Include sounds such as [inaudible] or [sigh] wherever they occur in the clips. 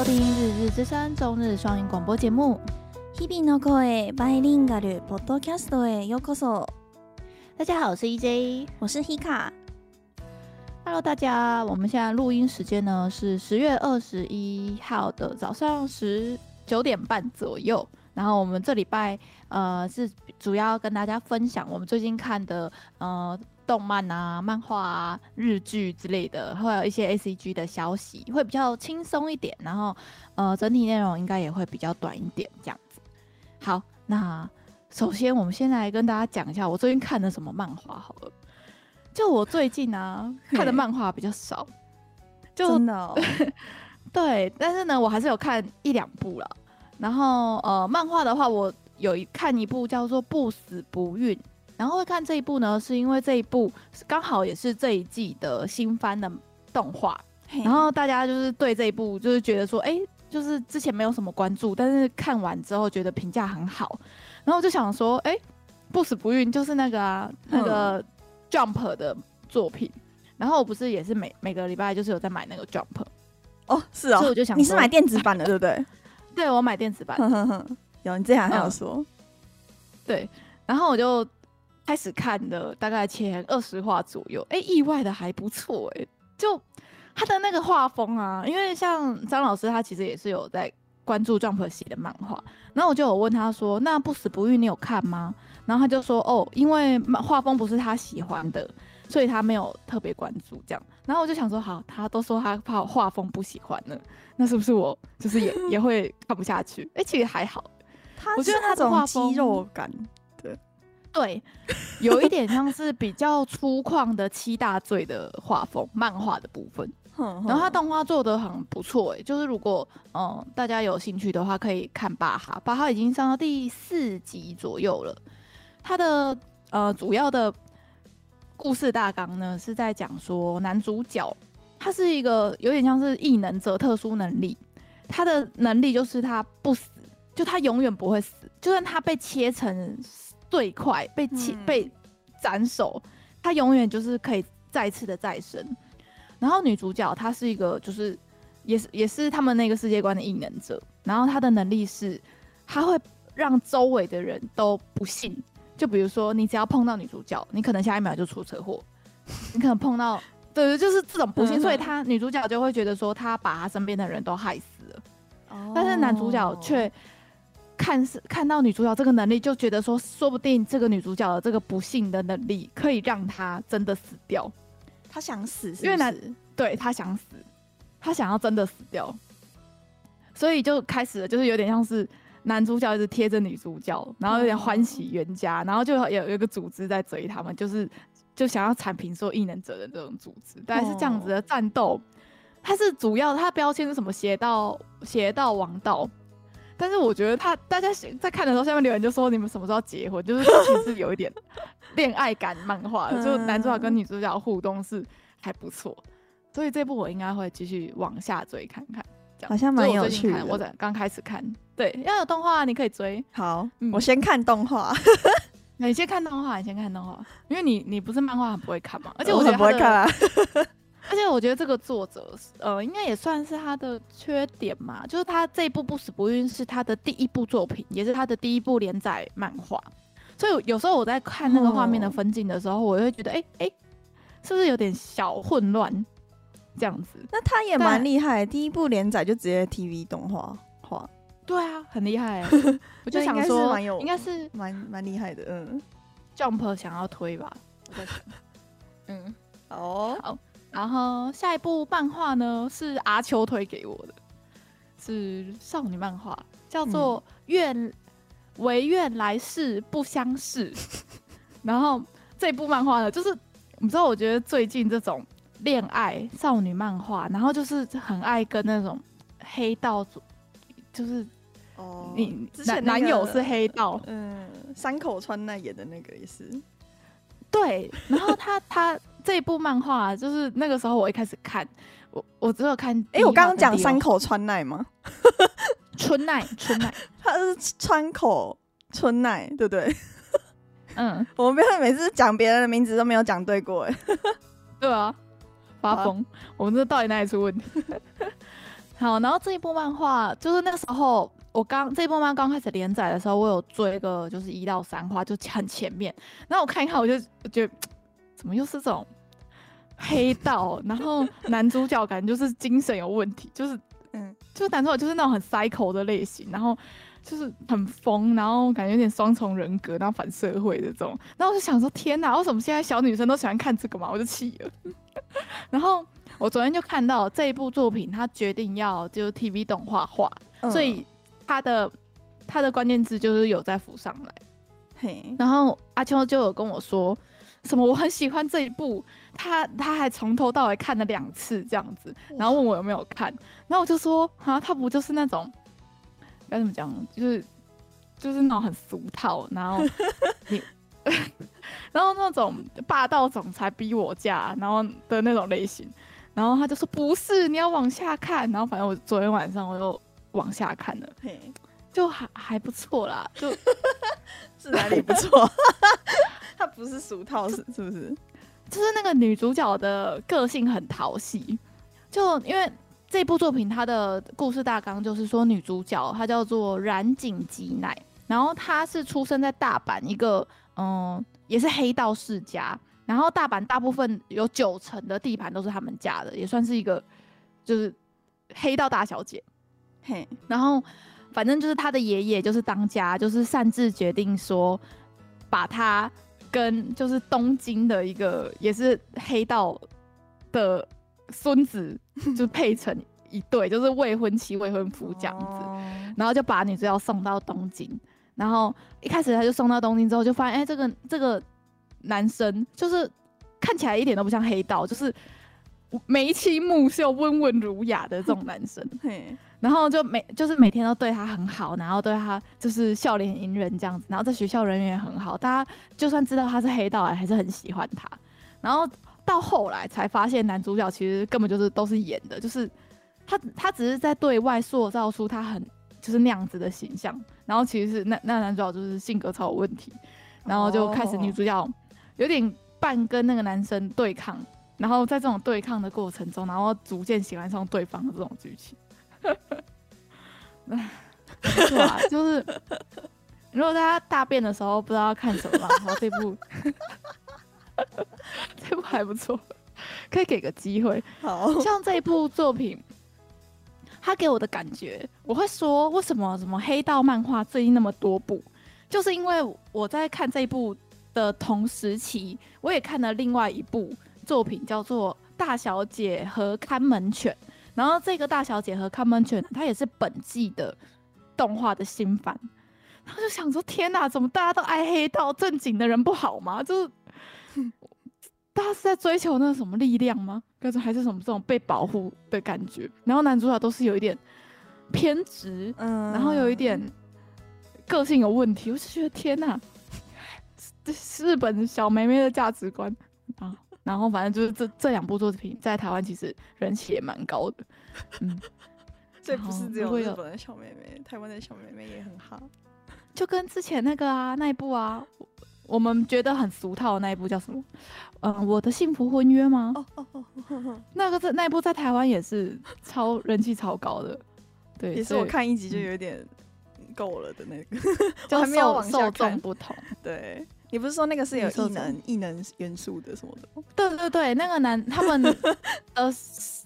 收听《日日之声》中日双语广播节目。日々の声バイリンガルポッドキャストへようこそ。大家好，我是 EJ，我是 Hika。Hello，大家，我们现在录音时间呢是十月二十一号的早上十九点半左右。然后我们这礼拜呃是主要跟大家分享我们最近看的呃。 动漫啊、漫画啊、日剧之类的，会有一些 ACG 的消息，会比较轻松一点。然后，呃，整体内容应该也会比较短一点，这样子。好，那首先我们先来跟大家讲一下我最近看的什么漫画好了。就我最近啊 [laughs] 看的漫画比较少，就真的哦？[laughs] 对，但是呢，我还是有看一两部了。然后，呃，漫画的话，我有一看一部叫做《不死不孕》。然后会看这一部呢，是因为这一部刚好也是这一季的新番的动画，然后大家就是对这一部就是觉得说，哎，就是之前没有什么关注，但是看完之后觉得评价很好，然后我就想说，哎，不死不孕就是那个啊，那个 Jump 的作品，然后我不是也是每每个礼拜就是有在买那个 Jump，哦，是哦，所以我就想你是买电子版的对不对？[laughs] 对，我买电子版，有你这样还有说、嗯，对，然后我就。开始看的大概前二十话左右，哎、欸，意外的还不错，哎，就他的那个画风啊，因为像张老师他其实也是有在关注 Jump 系的漫画，然后我就有问他说，那不死不育你有看吗？然后他就说，哦，因为画风不是他喜欢的，所以他没有特别关注这样。然后我就想说，好，他都说他怕画风不喜欢了，那是不是我就是也也会看不下去？哎、欸，其实还好，他我觉得他这种肌肉感。对，有一点像是比较粗犷的七大罪的画风，漫画的部分。然后他动画做的很不错，哎，就是如果嗯大家有兴趣的话，可以看巴哈。巴哈已经上到第四集左右了。他的呃主要的故事大纲呢是在讲说，男主角他是一个有点像是异能者，特殊能力。他的能力就是他不死，就他永远不会死，就算他被切成。最快被切、嗯、被斩首，他永远就是可以再次的再生。然后女主角她是一个就是也是也是他们那个世界观的异能者，然后她的能力是她会让周围的人都不信。就比如说你只要碰到女主角，你可能下一秒就出车祸，你可能碰到对对，就是这种不幸，所以她女主角就会觉得说她把她身边的人都害死了，哦、但是男主角却。看是看到女主角这个能力，就觉得说，说不定这个女主角的这个不幸的能力，可以让她真的死掉。她想死是不是？因为男对她想死，她想要真的死掉，所以就开始了，就是有点像是男主角一直贴着女主角，然后有点欢喜冤家，然后就有有一个组织在追他们，就是就想要铲平所有异能者的这种组织，大概是这样子的战斗。它是主要，它标签是什么？邪道，邪道王道。但是我觉得他大家在看的时候，下面留言就说，你们什么时候结婚？就是其实有一点恋爱感漫画，[laughs] 就男主角跟女主角互动是还不错，所以这部我应该会继续往下追看看。好像蛮有趣的。我在刚开始看，对，要有动画你可以追。好，嗯、我先看动画。[laughs] 你先看动画，你先看动画，因为你你不是漫画很不会看嘛，而且我很不会看啊。而且我觉得这个作者，呃，应该也算是他的缺点嘛，就是他这一部《不死不孕》是他的第一部作品，也是他的第一部连载漫画，所以有时候我在看那个画面的分镜的时候，我会觉得，哎、欸、哎、欸，是不是有点小混乱？这样子？那他也蛮厉害，第一部连载就直接 TV 动画画，对啊，很厉害。[laughs] 我就想说，应该是蛮蛮厉害的，嗯，Jump 想要推吧？我在想，[laughs] 嗯，哦，好。然后下一部漫画呢，是阿秋推给我的，是少女漫画，叫做《愿唯愿来世不相识 [laughs]》。然后这部漫画呢，就是你知道，我觉得最近这种恋爱少女漫画，然后就是很爱跟那种黑道，就是哦，你男男友是黑道，嗯，山口川奈演的那个也是，对，然后他他。这一部漫画就是那个时候我一开始看，我我只有看，哎、欸，我刚刚讲山口川奈吗？春奈春奈，[laughs] 他是川口春奈，对不对？嗯，[laughs] 我们每次讲别人的名字都没有讲对过，哎，对 [laughs] 啊，发疯，我们这到底哪里出问题？好，然后这一部漫画就是那时候我刚这一部漫画刚开始连载的时候，我有追个就是一到三话就很前面，然后我看一看我就觉得怎么又是这种黑道，[laughs] 然后男主角感觉就是精神有问题，就是嗯，就是男主角就是那种很 psycho 的类型，然后。就是很疯，然后感觉有点双重人格，然后反社会的这种。然后我就想说，天哪，为什么现在小女生都喜欢看这个嘛？我就气了。[laughs] 然后我昨天就看到这一部作品，他决定要就是 TV 动画化，嗯、所以他的他的关键字就是有在浮上来。嘿，然后阿秋就有跟我说什么，我很喜欢这一部，他他还从头到尾看了两次这样子，然后问我有没有看，然后我就说啊，他不就是那种。该怎么讲？就是就是那种很俗套，然后 [laughs] 你，[laughs] 然后那种霸道总裁逼我嫁，然后的那种类型。然后他就说不是，你要往下看。然后反正我昨天晚上我又往下看了，嘿，就还还不错啦，就是哪里不错？[laughs] 他不是俗套是是不是？就是那个女主角的个性很讨喜，就因为。这部作品它的故事大纲就是说，女主角她叫做染井吉乃，然后她是出生在大阪一个嗯，也是黑道世家，然后大阪大部分有九成的地盘都是他们家的，也算是一个就是黑道大小姐。嘿，然后反正就是她的爷爷就是当家，就是擅自决定说把她跟就是东京的一个也是黑道的。孙子 [laughs] 就配成一对，就是未婚妻、未婚夫这样子，然后就把女主角送到东京。然后一开始他就送到东京之后，就发现哎、欸，这个这个男生就是看起来一点都不像黑道，就是眉清目秀、温文儒雅的这种男生。[laughs] 然后就每就是每天都对他很好，然后对他就是笑脸迎人这样子。然后在学校人缘也很好，大家就算知道他是黑道，还是很喜欢他。然后。到后来才发现，男主角其实根本就是都是演的，就是他他只是在对外塑造出他很就是那样子的形象，然后其实是那那男主角就是性格超有问题，然后就开始女主角有点半跟那个男生对抗，然后在这种对抗的过程中，然后逐渐喜欢上对方的这种剧情。[laughs] 是啊？就是如果大家大便的时候不知道要看什么，然后这部。[laughs] 这部还不错，可以给个机会。好像这一部作品，他给我的感觉，我会说，为什么什么黑道漫画最近那么多部，就是因为我在看这一部的同时期，我也看了另外一部作品，叫做《大小姐和看门犬》。然后这个《大小姐和看门犬》，它也是本季的动画的新番。然后就想说，天哪，怎么大家都爱黑道？正经的人不好吗？[laughs] 就是。[laughs] 大家是在追求那个什么力量吗？各种还是什么这种被保护的感觉？然后男主角都是有一点偏执，嗯，然后有一点个性有问题。我就觉得天哪，这是日本小妹妹的价值观啊！然后反正就是这这两部作品在台湾其实人气也蛮高的，嗯，[laughs] 这不是只有日本的小妹妹，台湾的小妹妹也很好，就跟之前那个啊那一部啊。我们觉得很俗套的那一部叫什么？嗯，我的幸福婚约吗？哦哦哦，那个在那一部在台湾也是超人气超高的，对，也是我看一集就有点够了的那个，[laughs] 就还没有往下看。不同，对，你不是说那个是有异能异能元素的什么的？对对对，那个男 [laughs] 他们呃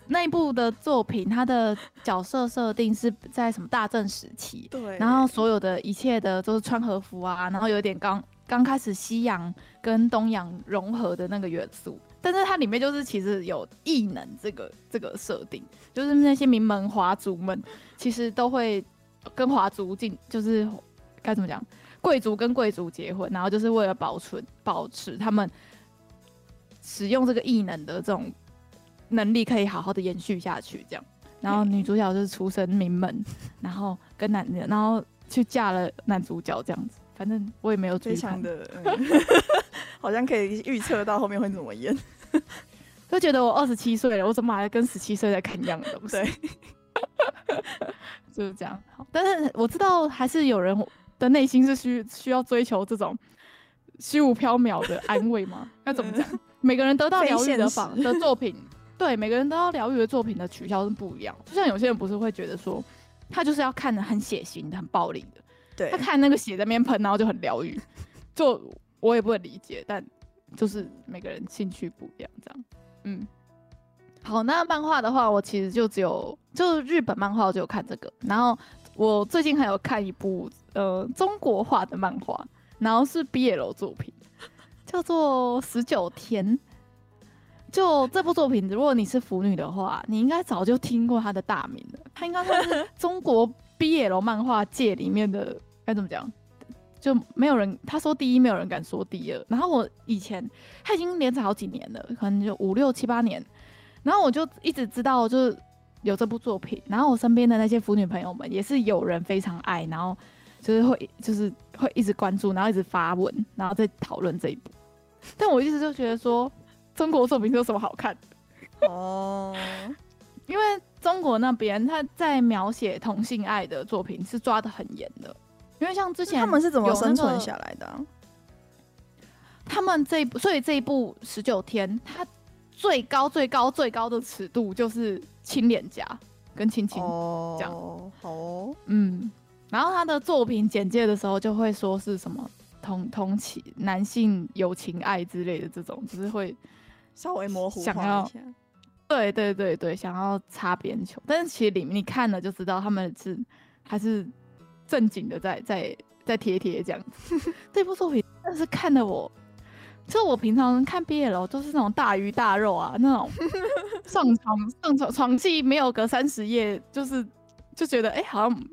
那一部的作品，他的角色设定是在什么大正时期，对，然后所有的一切的都是穿和服啊，然后有点刚。刚开始西洋跟东洋融合的那个元素，但是它里面就是其实有异能这个这个设定，就是那些名门华族们其实都会跟华族进，就是该怎么讲，贵族跟贵族结婚，然后就是为了保存保持他们使用这个异能的这种能力，可以好好的延续下去。这样，然后女主角就是出身名门，[laughs] 然后跟男人，然后去嫁了男主角这样子。反正我也没有追常的，嗯、[laughs] 好像可以预测到后面会怎么演，[laughs] 就觉得我二十七岁了，我怎么还跟十七岁在看一样的东西？对，就是这样。好，但是我知道还是有人的内心是需需要追求这种虚无缥缈的安慰吗？[laughs] 要怎么讲？每个人得到疗愈的方的作品 [laughs] 对每个人得到疗愈的作品的取向是不一样。就像有些人不是会觉得说，他就是要看的很血腥的、很暴力的，对，他看那个血在那边喷，然后就很疗愈。就我也不会理解，但就是每个人兴趣不一样，这样。嗯，好，那漫画的话，我其实就只有就日本漫画，我就有看这个。然后我最近还有看一部呃中国画的漫画，然后是 BL 作品，叫做《十九天》。就这部作品，如果你是腐女的话，你应该早就听过它的大名了。它应该算是中国 BL 漫画界里面的该怎么讲？就没有人他说第一，没有人敢说第二。然后我以前他已经连载好几年了，可能就五六七八年。然后我就一直知道就是有这部作品。然后我身边的那些腐女朋友们也是有人非常爱，然后就是会就是会一直关注，然后一直发文，然后再讨论这一部。但我一直就觉得说。中国作品有什么好看的？[laughs] 哦，因为中国那边他在描写同性爱的作品是抓的很严的。因为像之前、那个、他们是怎么生存下来的、啊？他们这一部，所以这一部十九天，它最高最高最高的尺度就是亲脸颊跟亲亲这样。哦，好哦，嗯。然后他的作品简介的时候就会说是什么同同情男性友情爱之类的这种，只、就是会。稍微模糊想要，对对对对，想要擦边球，但是其实里面你看了就知道他们是还是正经的在在在贴贴这样子。[laughs] 这部作品但是看的我，就我平常看 BL 都是那种大鱼大肉啊，那种 [laughs] 上床上床床戏没有隔三十页，就是就觉得哎、欸、好像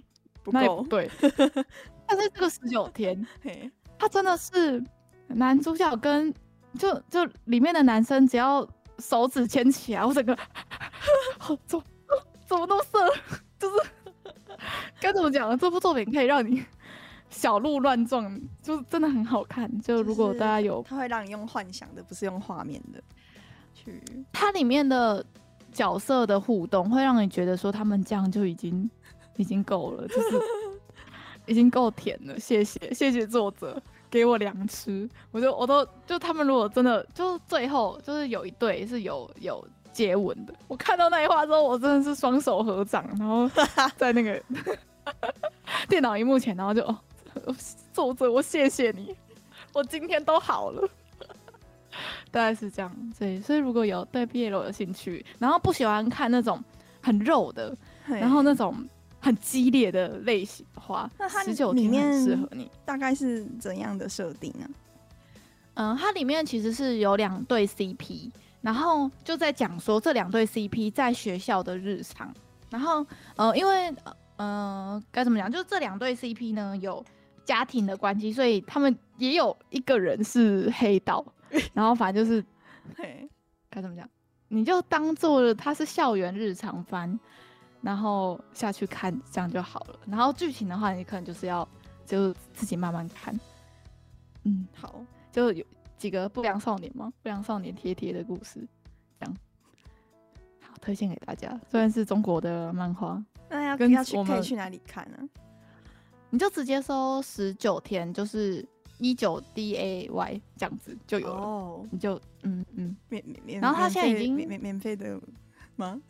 不够对。[laughs] 但是这个十九天，[laughs] 他真的是男主角跟。就就里面的男生只要手指牵起来，我整个好怎怎么那么色，就是该怎么讲呢？这部作品可以让你小鹿乱撞，就是真的很好看。[laughs] 就如果大家有，它会让你用幻想的，不是用画面的去。它里面的角色的互动会让你觉得说他们这样就已经已经够了，就是 [laughs] 已经够甜了。谢谢谢谢作者。给我两吃，我就我都就他们如果真的就最后就是有一对是有有接吻的，我看到那一话之后，我真的是双手合掌，然后在那个 [laughs] 电脑荧幕前，然后就哦，[laughs] 作者我谢谢你，[laughs] 我今天都好了，[laughs] 大概是这样。对，所以如果有对 BL 有兴趣，然后不喜欢看那种很肉的，然后那种。很激烈的类型的话，那它里面适合你。大概是怎样的设定呢？嗯，它里面其实是有两对 CP，然后就在讲说这两对 CP 在学校的日常。然后，呃，因为呃该怎么讲，就是这两对 CP 呢有家庭的关系，所以他们也有一个人是黑道。[laughs] 然后反正就是，嘿，该怎么讲，你就当做他是校园日常番。然后下去看，这样就好了。然后剧情的话，你可能就是要就自己慢慢看。嗯，好，就有几个不良少年吗？不良少年贴贴的故事，这样好推荐给大家。虽然是中国的漫画，那要跟要去可以去哪里看呢？你就直接搜十九天，就是一九 D A Y 这样子就有了。哦，你就嗯嗯免免免，然后他现在已经免免免费的吗？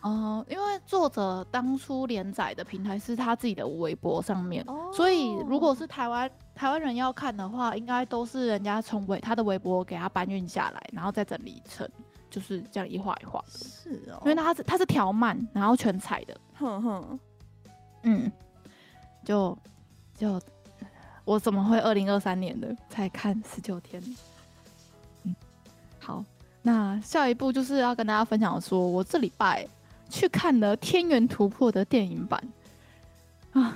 哦、[laughs] 呃，因为作者当初连载的平台是他自己的微博上面，哦、所以如果是台湾台湾人要看的话，应该都是人家从微他的微博给他搬运下来，然后再整理成就是这样一画一画的。是哦，因为他是他是条漫，然后全彩的。哼哼，嗯，就就我怎么会二零二三年的才看十九天？嗯，好，那下一步就是要跟大家分享说，我这礼拜。去看了《天元突破》的电影版啊，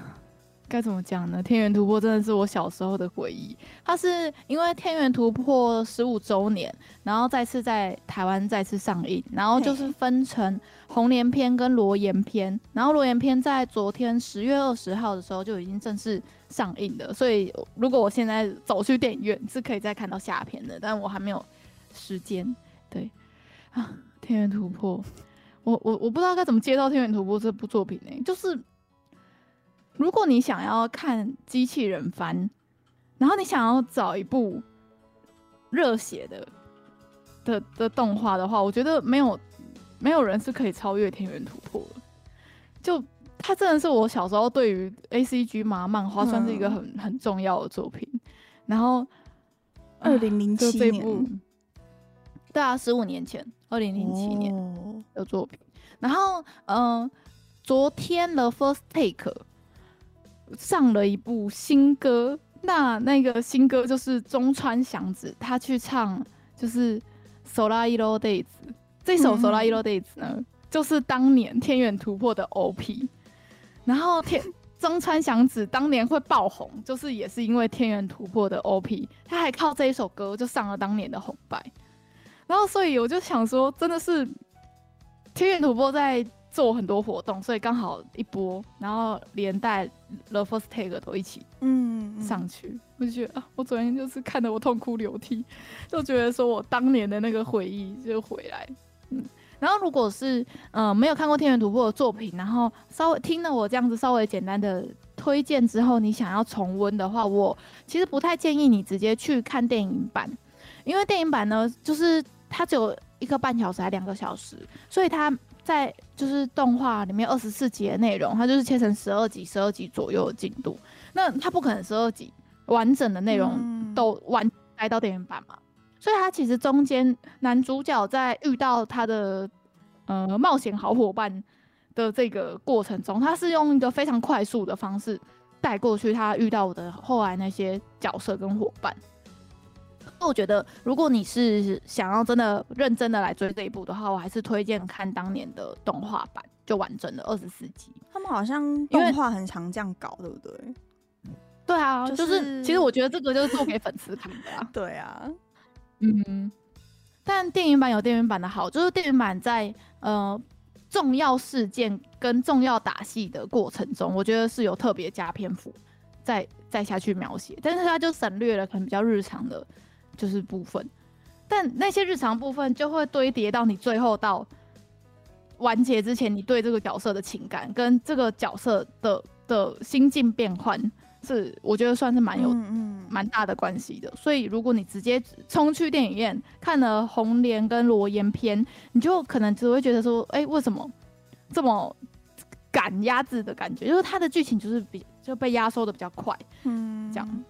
该怎么讲呢？《天元突破》真的是我小时候的回忆。它是因为《天元突破》十五周年，然后再次在台湾再次上映，然后就是分成红莲篇跟罗岩篇，然后罗岩篇在昨天十月二十号的时候就已经正式上映了。所以如果我现在走去电影院，是可以再看到下篇的，但我还没有时间。对啊，《天元突破》。我我我不知道该怎么介绍《天元突破》这部作品呢、欸？就是如果你想要看机器人番，然后你想要找一部热血的的的动画的话，我觉得没有没有人是可以超越《天元突破》的。就它真的是我小时候对于 A C G 嘛漫画算是一个很、嗯、很重要的作品。然后二零零七年，对啊，十五年前，二零零七年的作品。哦、然后嗯、呃，昨天的 First Take 上了一部新歌，那那个新歌就是中川祥子他去唱，就是。Solairo Days 这首 Solairo Days 呢，嗯、就是当年天元突破的 OP。然后天中川祥子当年会爆红，就是也是因为天元突破的 OP，他还靠这一首歌就上了当年的红白。然后所以我就想说，真的是天元突破在。做很多活动，所以刚好一波，然后连带 The First Take 都一起嗯上去，我就觉得啊，我昨天就是看得我痛哭流涕，[laughs] 就觉得说我当年的那个回忆就回来，嗯，然后如果是嗯、呃、没有看过天元突破的作品，然后稍微听了我这样子稍微简单的推荐之后，你想要重温的话，我其实不太建议你直接去看电影版，因为电影版呢，就是它只有一个半小时还两个小时，所以它。在就是动画里面二十四集的内容，它就是切成十二集、十二集左右的进度。那它不可能十二集完整的内容都完来到电影版嘛？所以它其实中间男主角在遇到他的呃冒险好伙伴的这个过程中，他是用一个非常快速的方式带过去他遇到的后来那些角色跟伙伴。我觉得，如果你是想要真的认真的来追这一部的话，我还是推荐看当年的动画版，就完整的二十四集。他们好像动画很常这样搞，对不对？对啊，就是、就是、其实我觉得这个就是做给粉丝看的啊。[laughs] 对啊，嗯。但电影版有电影版的好，就是电影版在呃重要事件跟重要打戏的过程中，我觉得是有特别加篇幅再再下去描写，但是它就省略了可能比较日常的。就是部分，但那些日常部分就会堆叠到你最后到完结之前，你对这个角色的情感跟这个角色的的心境变换，是我觉得算是蛮有蛮大的关系的。所以如果你直接冲去电影院看了红莲跟罗颜篇，你就可能只会觉得说，哎、欸，为什么这么赶鸭子的感觉？就是它的剧情就是比就被压缩的比较快，嗯，这样，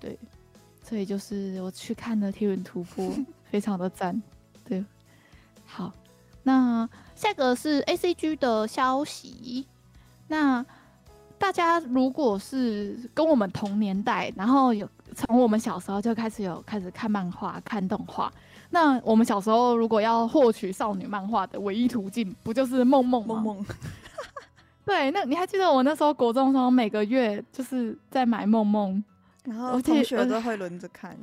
对。所以就是我去看了《天元突破 [laughs]》，非常的赞。对，好，那下个是 A C G 的消息。那大家如果是跟我们同年代，然后有从我们小时候就开始有开始看漫画、看动画，那我们小时候如果要获取少女漫画的唯一途径，不就是梦梦吗？梦梦。[laughs] 对，那你还记得我那时候国中的时候，每个月就是在买梦梦。然后同学都会轮着看，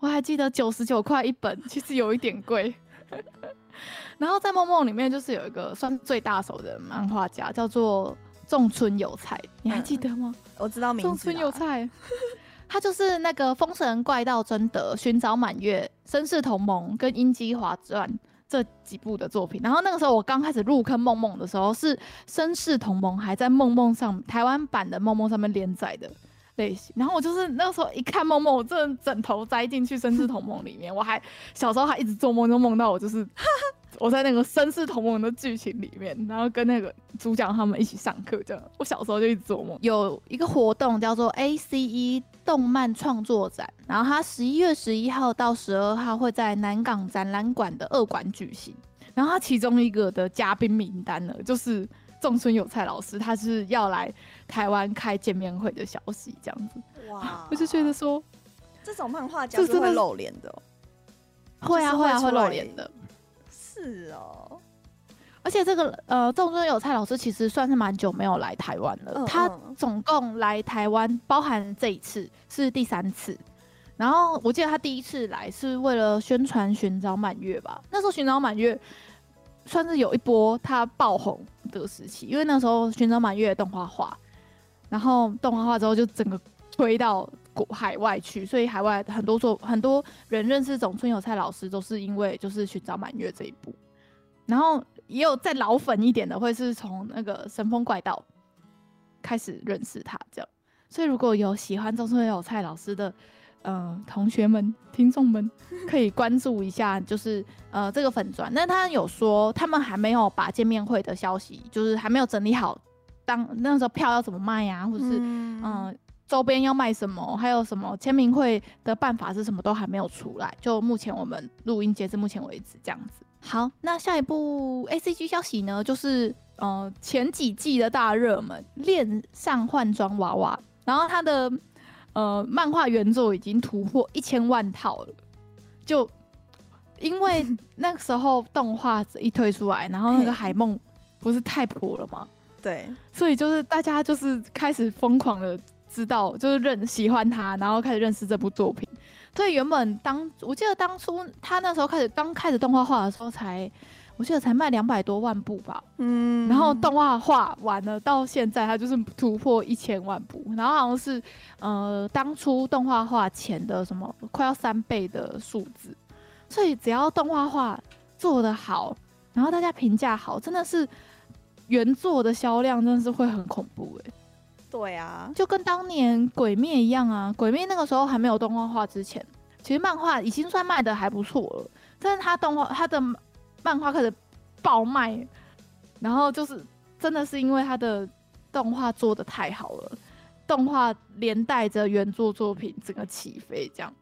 我还记得九十九块一本，其实有一点贵。[laughs] 然后在梦梦里面，就是有一个算最大手的漫画家，叫做仲村有菜，你还记得吗？嗯、我知道名字。仲村有菜，[laughs] 他就是那个《封神怪盗贞德》、《寻找满月》、《绅士同盟》跟《英姬华传》这几部的作品。然后那个时候我刚开始入坑梦梦的时候，是《绅士同盟》还在梦梦上台湾版的梦梦上面连载的。类型，然后我就是那个时候一看梦梦，我真的枕头栽进去《绅士同盟》里面。我还小时候还一直做梦，就梦到我就是 [laughs] 我在那个《绅士同盟》的剧情里面，然后跟那个主角他们一起上课这样。我小时候就一直做梦。有一个活动叫做 ACE 动漫创作展，然后它十一月十一号到十二号会在南港展览馆的二馆举行。然后它其中一个的嘉宾名单呢，就是。仲村有菜老师，他是要来台湾开见面会的消息，这样子。哇！[laughs] 我就觉得说，这种漫画家是会露脸的，会啊会啊会露脸的。是哦，而且这个呃，仲村有菜老师其实算是蛮久没有来台湾了。嗯嗯，他总共来台湾，包含这一次是第三次。然后我记得他第一次来是为了宣传《寻找满月》吧？那时候《寻找满月》。算是有一波他爆红的时期，因为那时候《寻找满月》动画化，然后动画化之后就整个推到国海外去，所以海外很多做很多人认识仲村有菜老师都是因为就是《寻找满月》这一部，然后也有再老粉一点的会是从那个《神风怪盗》开始认识他这样，所以如果有喜欢仲村有菜老师的呃同学们、听众们 [laughs] 可以关注一下，就是呃这个粉砖。那他有说他们还没有把见面会的消息，就是还没有整理好，当那时候票要怎么卖呀、啊，或者是嗯。呃周边要卖什么，还有什么签名会的办法是什么，都还没有出来。就目前我们录音截至目前为止这样子。好，那下一步 ACG 消息呢，就是呃前几季的大热门《恋上换装娃娃》，然后它的呃漫画原作已经突破一千万套了。就因为那个时候动画一推出来，然后那个海梦不是太火了吗？对，所以就是大家就是开始疯狂的。知道就是认喜欢他，然后开始认识这部作品。所以原本当我记得当初他那时候开始刚开始动画化的时候才，才我记得才卖两百多万部吧。嗯。然后动画画完了到现在，它就是突破一千万部，然后好像是呃当初动画画前的什么快要三倍的数字。所以只要动画画做得好，然后大家评价好，真的是原作的销量真的是会很恐怖哎、欸。对啊，就跟当年《鬼灭》一样啊，《鬼灭》那个时候还没有动画化之前，其实漫画已经算卖的还不错了。但是它动画，它的漫画开始爆卖，然后就是真的是因为它的动画做的太好了，动画连带着原作作品整个起飞，这样。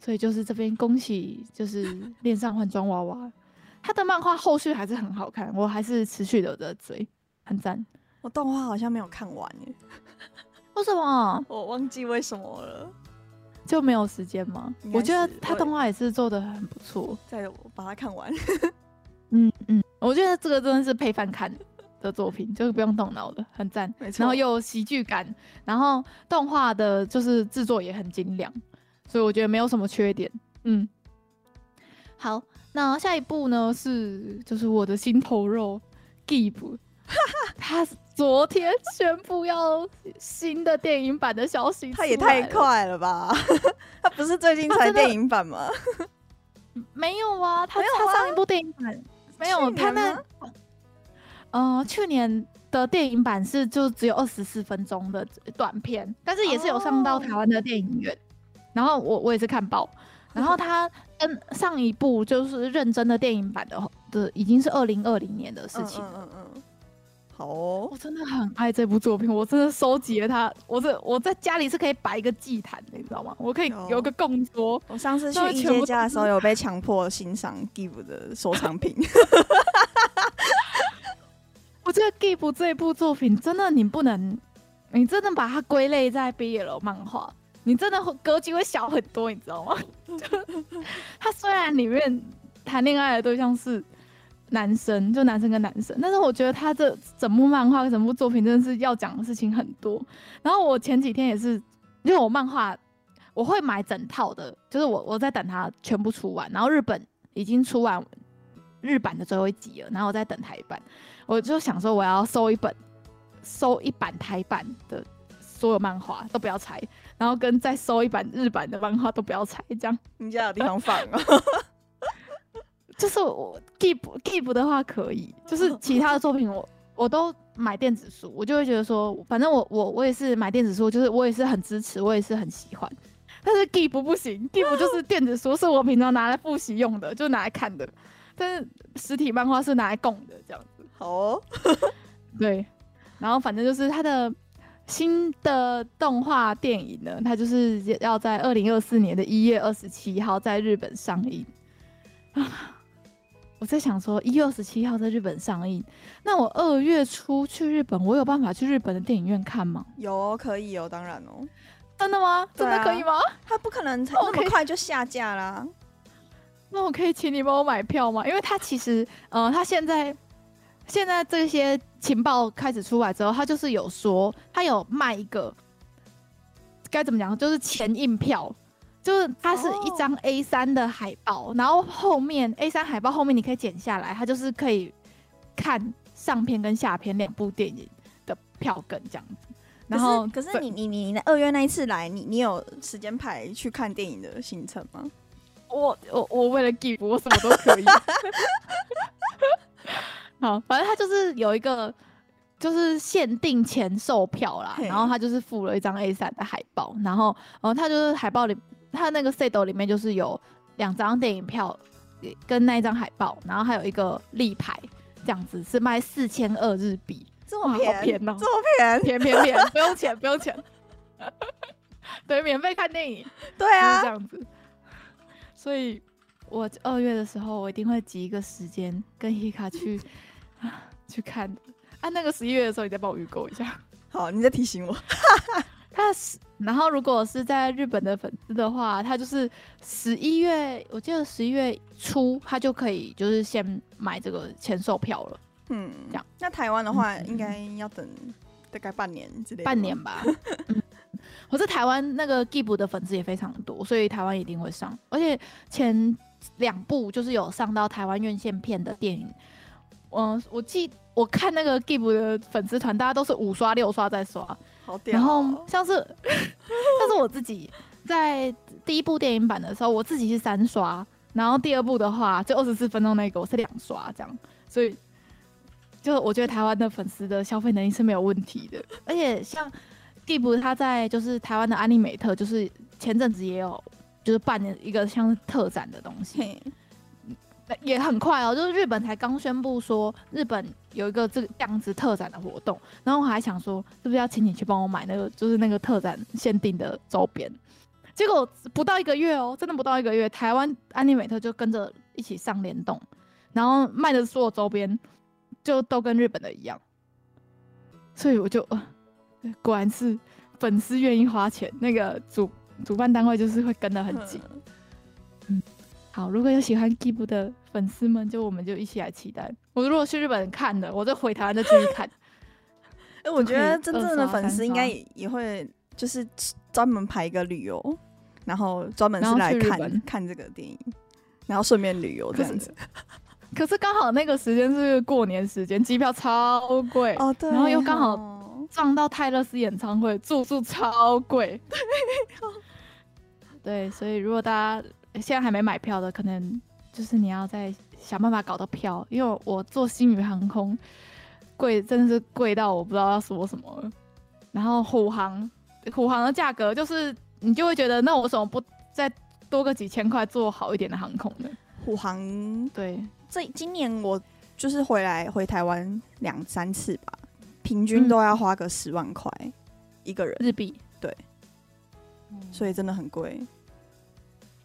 所以就是这边恭喜，就是恋上换装娃娃，[laughs] 他的漫画后续还是很好看，我还是持续的在追，很赞。我动画好像没有看完耶。为什么？[laughs] 我忘记为什么了，就没有时间吗？我觉得他动画也是做的很不错。再把它看完。嗯嗯，我觉得这个真的是配饭看的作品，[laughs] 就是不用动脑的，很赞。没错。然后又有喜剧感，然后动画的就是制作也很精良，所以我觉得没有什么缺点。嗯。好，那下一部呢是就是我的心头肉，Give。[laughs] 他昨天宣布要新的电影版的消息，他也太快了吧？[laughs] 他不是最近才电影版吗？没有啊，他他上一部电影版没有，他那呃去年的电影版是就只有二十四分钟的短片，但是也是有上到台湾的电影院。然后我我也是看报，然后他跟上一部就是认真的电影版的的已经是二零二零年的事情了。嗯嗯嗯。哦，我真的很爱这部作品，我真的收集了它。我这我在家里是可以摆一个祭坛的，你知道吗？我可以有个供桌。我上次去一阶家的时候，有被强迫欣赏 Give 的收藏品。[laughs] 我觉得 Give 这部作品真的，你不能，你真的把它归类在 BL 漫画，你真的格局会小很多，你知道吗？[laughs] [laughs] 它虽然里面谈恋爱的对象是。男生就男生跟男生，但是我觉得他这整部漫画、整部作品真的是要讲的事情很多。然后我前几天也是，因为我漫画我会买整套的，就是我我在等它全部出完，然后日本已经出完日版的最后一集了，然后我在等台版，我就想说我要收一本，收一版台版的所有漫画都不要拆，然后跟再收一版日版的漫画都不要拆，这样。你家有地方放啊？[laughs] [laughs] [laughs] 就是我 Keep Keep 的话可以，就是其他的作品我我都买电子书，我就会觉得说，反正我我我也是买电子书，就是我也是很支持，我也是很喜欢。但是 Keep 不行，Keep 就是电子书是我平常拿来复习用的，就拿来看的。但是实体漫画是拿来供的，这样子。好哦，[laughs] 对。然后反正就是它的新的动画电影呢，它就是要在二零二四年的一月二十七号在日本上映啊。[laughs] 我在想说，一月二十七号在日本上映，那我二月初去日本，我有办法去日本的电影院看吗？有哦，可以哦，当然哦。真的吗？啊、真的可以吗？他不可能那么快就下架啦。[laughs] 那我可以请你帮我买票吗？因为他其实，呃，他现在现在这些情报开始出来之后，他就是有说，他有卖一个该怎么讲，就是前印票。就是它是一张 A 三的海报，oh. 然后后面 A 三海报后面你可以剪下来，它就是可以看上片跟下片两部电影的票根这样子。然后可是，你你你二月那一次来，你你有时间排去看电影的行程吗？我我我为了 give 我什么都可以。[laughs] 好，反正它就是有一个就是限定前售票啦，然后它就是附了一张 A 三的海报，然后然后它就是海报里。他那个 set 里面就是有两张电影票，跟那一张海报，然后还有一个立牌，这样子是卖四千二日币，这么便宜，便哦，这么便宜，便便便，不用钱，不用钱，[laughs] 对，免费看电影，对啊，这样子。所以，我二月的时候，我一定会挤一个时间跟 Hika 去 [sighs] 去看。啊，那个十一月的时候，你再帮我预购一下。好，你再提醒我。[laughs] 他是，然后如果是在日本的粉丝的话，他就是十一月，我记得十一月初，他就可以就是先买这个签售票了。嗯，这样。那台湾的话，应该要等大概半年之类。半年吧。嗯。可是台湾那个 Give 的粉丝也非常多，所以台湾一定会上。而且前两部就是有上到台湾院线片的电影。嗯，我记我看那个 Give 的粉丝团，大家都是五刷六刷在刷。好屌哦。然后像是 [laughs] 像是我自己在第一部电影版的时候，我自己是三刷，然后第二部的话就二十四分钟那个我是两刷这样，所以就我觉得台湾的粉丝的消费能力是没有问题的，而且像。Give 他在就是台湾的安利美特，就是前阵子也有就是办一个像是特展的东西，也很快哦。就是日本才刚宣布说日本有一个这个样子特展的活动，然后我还想说是不是要请你去帮我买那个就是那个特展限定的周边，结果不到一个月哦，真的不到一个月，台湾安利美特就跟着一起上联动，然后卖的所有周边就都跟日本的一样，所以我就。果然是粉丝愿意花钱，那个主主办单位就是会跟得很紧。好，如果有喜欢 Give 的粉丝们，就我们就一起来期待。我如果去日本看的，我就回台湾再继续看。[laughs] 哎、欸，我觉得 [laughs] 真正的粉丝应该也也会就是专门排一个旅游，然后专门是来看看这个电影，然后顺便旅游这样子。可是刚好那个时间是过年时间，机票超贵哦，对，然后又刚好。撞到泰勒斯演唱会，住宿超贵。[laughs] 对，所以如果大家现在还没买票的，可能就是你要再想办法搞到票，因为我坐星宇航空，贵真的是贵到我不知道要说什么了。然后虎航，虎航的价格就是你就会觉得，那我为什么不再多个几千块坐好一点的航空呢？虎航，对，这今年我就是回来回台湾两三次吧。平均都要花个十万块一个人日币，对，所以真的很贵。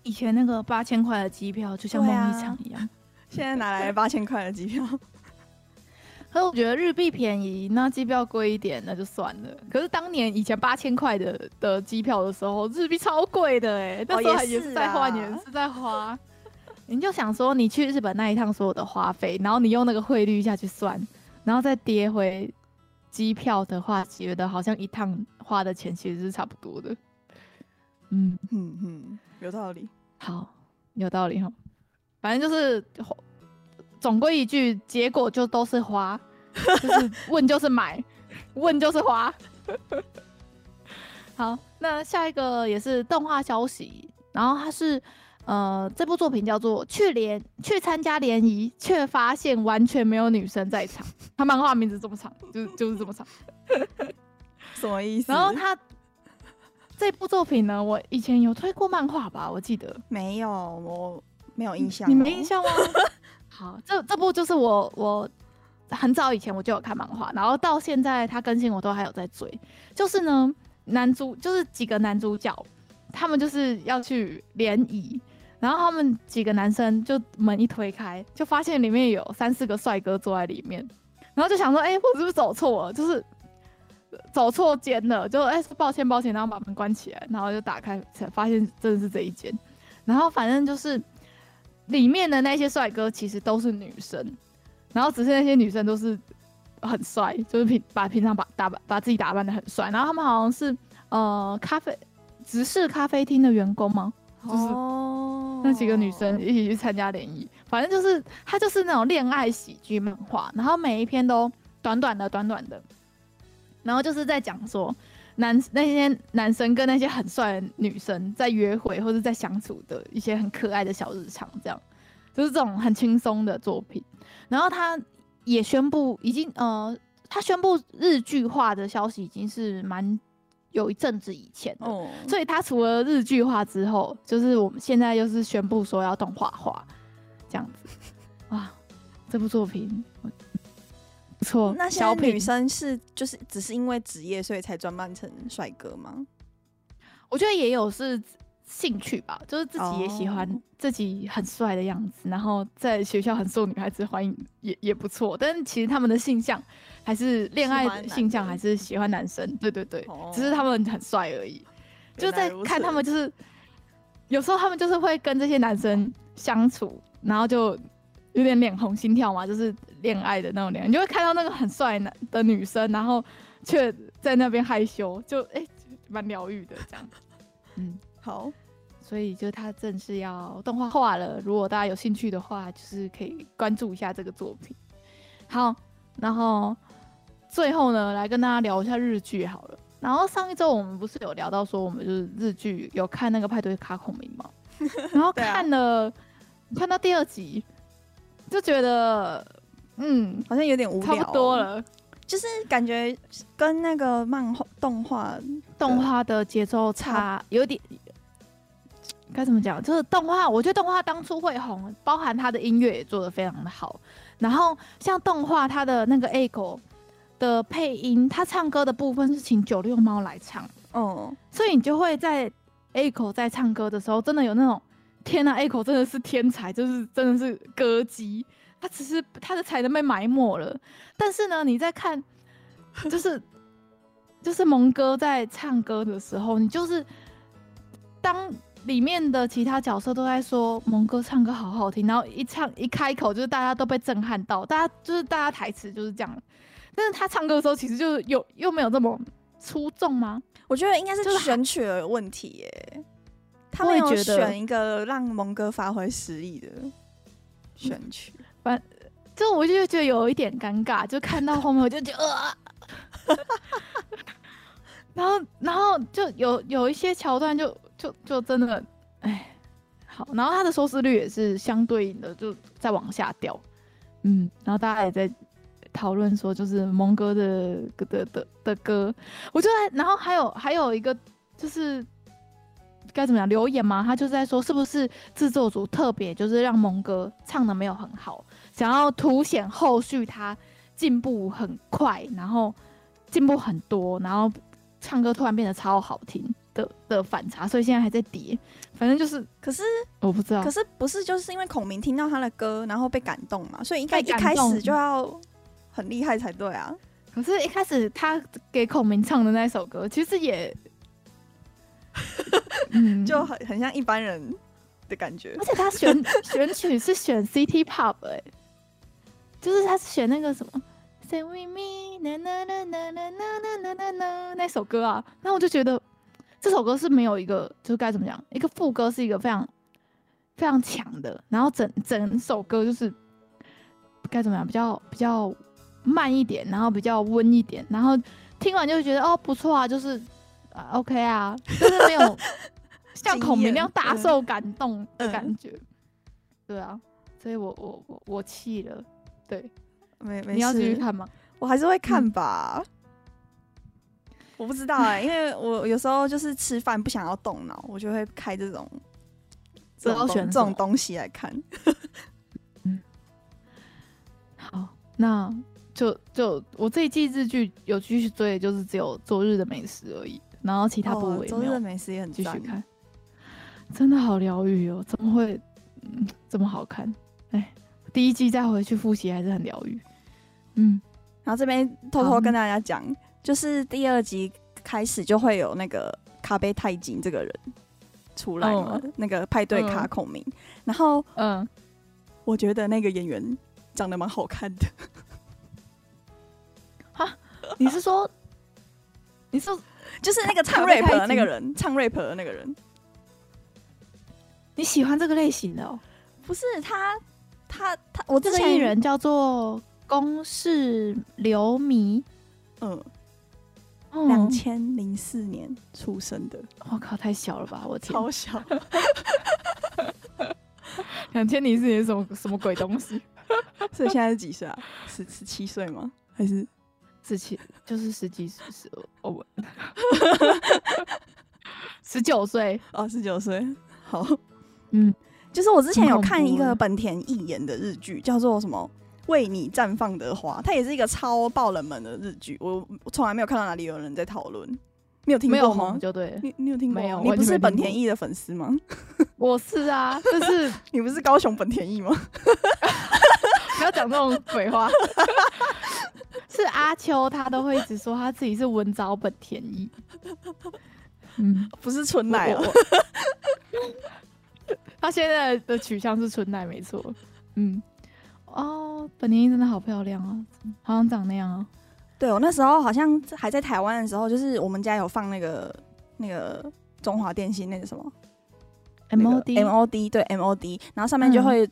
以前那个八千块的机票就像梦一场一样，啊、[laughs] 现在哪来八千块的机票？[laughs] 可是我觉得日币便宜，那机票贵一点那就算了。可是当年以前八千块的的机票的时候，日币超贵的哎、欸，那时候也是在花，也是在花。你就想说，你去日本那一趟所有的花费，然后你用那个汇率下去算，然后再跌回。机票的话，觉得好像一趟花的钱其实是差不多的。嗯嗯嗯，有道理。好，有道理哈。反正就是总归一句，结果就都是花，就是 [laughs] 问就是买，问就是花。[laughs] 好，那下一个也是动画消息，然后它是。呃，这部作品叫做《去联去参加联谊，却发现完全没有女生在场》。他漫画名字这么长，就是就是这么长，[laughs] 什么意思？然后他这部作品呢，我以前有推过漫画吧？我记得没有，我没有印象。你没印象吗？[laughs] 好，这这部就是我我很早以前我就有看漫画，然后到现在它更新我都还有在追。就是呢，男主就是几个男主角，他们就是要去联谊。然后他们几个男生就门一推开，就发现里面有三四个帅哥坐在里面，然后就想说：“哎、欸，我是不是走错了？就是走错间了？”就哎、欸，抱歉抱歉，然后把门关起来，然后就打开才发现真的是这一间。然后反正就是里面的那些帅哥其实都是女生，然后只是那些女生都是很帅，就是平把平常把打扮把自己打扮的很帅。然后他们好像是呃咖啡直视咖啡厅的员工吗？就是。哦那几个女生一起去参加联谊，反正就是它 [laughs] 就是那种恋爱喜剧漫画，然后每一篇都短短的、短短的，然后就是在讲说男那些男生跟那些很帅的女生在约会或者在相处的一些很可爱的小日常，这样就是这种很轻松的作品。然后他也宣布已经呃，他宣布日剧化的消息已经是蛮有一阵子以前哦，所以他除了日剧化之后，就是我们现在又是宣布说要动画化，这样子，哇，这部作品不错。那小女生是就是只是因为职业所以才装扮成帅哥吗？我觉得也有是兴趣吧，就是自己也喜欢自己很帅的样子，然后在学校很受女孩子欢迎也，也也不错。但是其实他们的性向。还是恋爱的性向，还是喜欢男生？对对对，哦、只是他们很帅而已。就在看他们，就是有时候他们就是会跟这些男生相处，然后就有点脸红心跳嘛，就是恋爱的那种脸。你就会看到那个很帅男的女生，然后却在那边害羞，就哎，蛮疗愈的这样。[laughs] 嗯，好，所以就他正式要动画化了。如果大家有兴趣的话，就是可以关注一下这个作品。好，然后。最后呢，来跟大家聊一下日剧好了。然后上一周我们不是有聊到说，我们就是日剧有看那个派对卡孔明嘛，[laughs] 然后看了、啊、看到第二集，就觉得嗯，好像有点无聊，差不多了，就是感觉跟那个漫画动画动画的节奏差有点。该怎么讲？就是动画，我觉得动画当初会红，包含它的音乐也做得非常的好。然后像动画它的那个 echo 的配音，他唱歌的部分是请九六猫来唱，哦，所以你就会在 A-ko 在唱歌的时候，真的有那种天呐，Echo 真的是天才，就是真的是歌姬，他只是他的才能被埋没了。但是呢，你在看，就是就是蒙哥在唱歌的时候，你就是当里面的其他角色都在说蒙哥唱歌好好听，然后一唱一开口，就是大家都被震撼到，大家就是大家台词就是这样。但是他唱歌的时候，其实就有又没有这么出众吗？我觉得应该是选曲的问题耶。他没有选一个让蒙哥发挥实力的选曲，反就我就觉得有一点尴尬。就看到后面，我就觉得，呃、[laughs] 然后然后就有有一些桥段就，就就就真的，哎，好。然后他的收视率也是相对应的，就在往下掉。嗯，然后大家也在。讨论说就是蒙哥的的的的歌，我就在，然后还有还有一个就是该怎么样留言吗，他就在说是不是制作组特别就是让蒙哥唱的没有很好，想要凸显后续他进步很快，然后进步很多，然后唱歌突然变得超好听的的反差，所以现在还在叠。反正就是，可是我不知道，可是不是就是因为孔明听到他的歌然后被感动嘛，所以应该一开始就要。很厉害才对啊！可是，一开始他给孔明唱的那首歌，其实也，嗯，就很很像一般人的感觉。而且他选选曲是选 City Pop 哎、欸，就是他选那个什么 Say with me 那那那那那那那那那那首歌啊。然后我就觉得这首歌是没有一个，就是该怎么讲，一个副歌是一个非常非常强的，然后整整首歌就是该怎么样，比较比较。慢一点，然后比较温一点，然后听完就会觉得哦不错啊，就是啊 OK 啊，就是没有 [laughs] 像孔明那样大受感动的感觉。嗯、对啊，所以我我我我气了。对，没没事，你要继续看吗？我还是会看吧。嗯、我不知道哎、欸，[laughs] 因为我有时候就是吃饭不想要动脑，我就会开这种这种这种东西来看。嗯，好，那。就就我这一季日剧有继续追，就是只有《昨日的美食》而已，然后其他部位没有。周日的美食也很继续看，真的好疗愈哦！怎么会嗯这么好看？哎，第一季再回去复习还是很疗愈。嗯，然后这边偷偷跟大家讲，嗯、就是第二集开始就会有那个卡贝太金这个人出来嘛，嗯、那个派对卡孔明。嗯、然后嗯，我觉得那个演员长得蛮好看的。[laughs] 哈你是说，你说就是那个唱 rap 的那个人，唱 rap 的那个人，你喜欢这个类型的？哦？不是他，他他，我这个艺人叫做宫室流迷，嗯，两千零四年出生的。我靠，太小了吧！我天，超小。[laughs] 两千零四年什么什么鬼东西？所以现在是几岁啊？十十七岁吗？还是？之前就是十几岁时候，我 [laughs] 十九岁哦，十九岁，好，嗯，就是我之前有看一个本田一演的日剧，叫做什么《为你绽放的花》，它也是一个超爆冷门的日剧，我我从来没有看到哪里有人在讨论。你有听过吗？就对，你你有听过？没有，你不是本田翼的粉丝吗？我是啊，就是 [laughs] 你不是高雄本田翼吗？[laughs] 不要讲这种鬼话。[laughs] 是阿秋，他都会一直说他自己是文藻本田一。[laughs] 嗯，不是春奈哦。[laughs] 他现在的取向是春奈，没错。嗯，哦，本田一真的好漂亮啊，好像长那样啊。对，我那时候好像还在台湾的时候，就是我们家有放那个那个中华电信那个什么 M O D M O D 对 M O D，然后上面就会、嗯、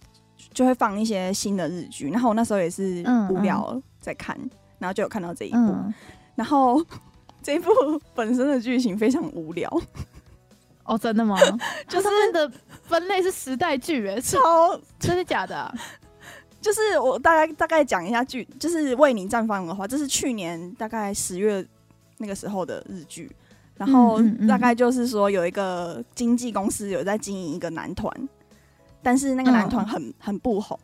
就会放一些新的日剧，然后我那时候也是无聊在看，嗯嗯、然后就有看到这一部，嗯、然后这一部本身的剧情非常无聊。[laughs] 哦，真的吗？[laughs] 就是他们的分类是时代剧，哎，超真的假的、啊？就是我大概大概讲一下剧，就是为你绽放的话，这是去年大概十月那个时候的日剧，然后大概就是说有一个经纪公司有在经营一个男团，但是那个男团很很不红，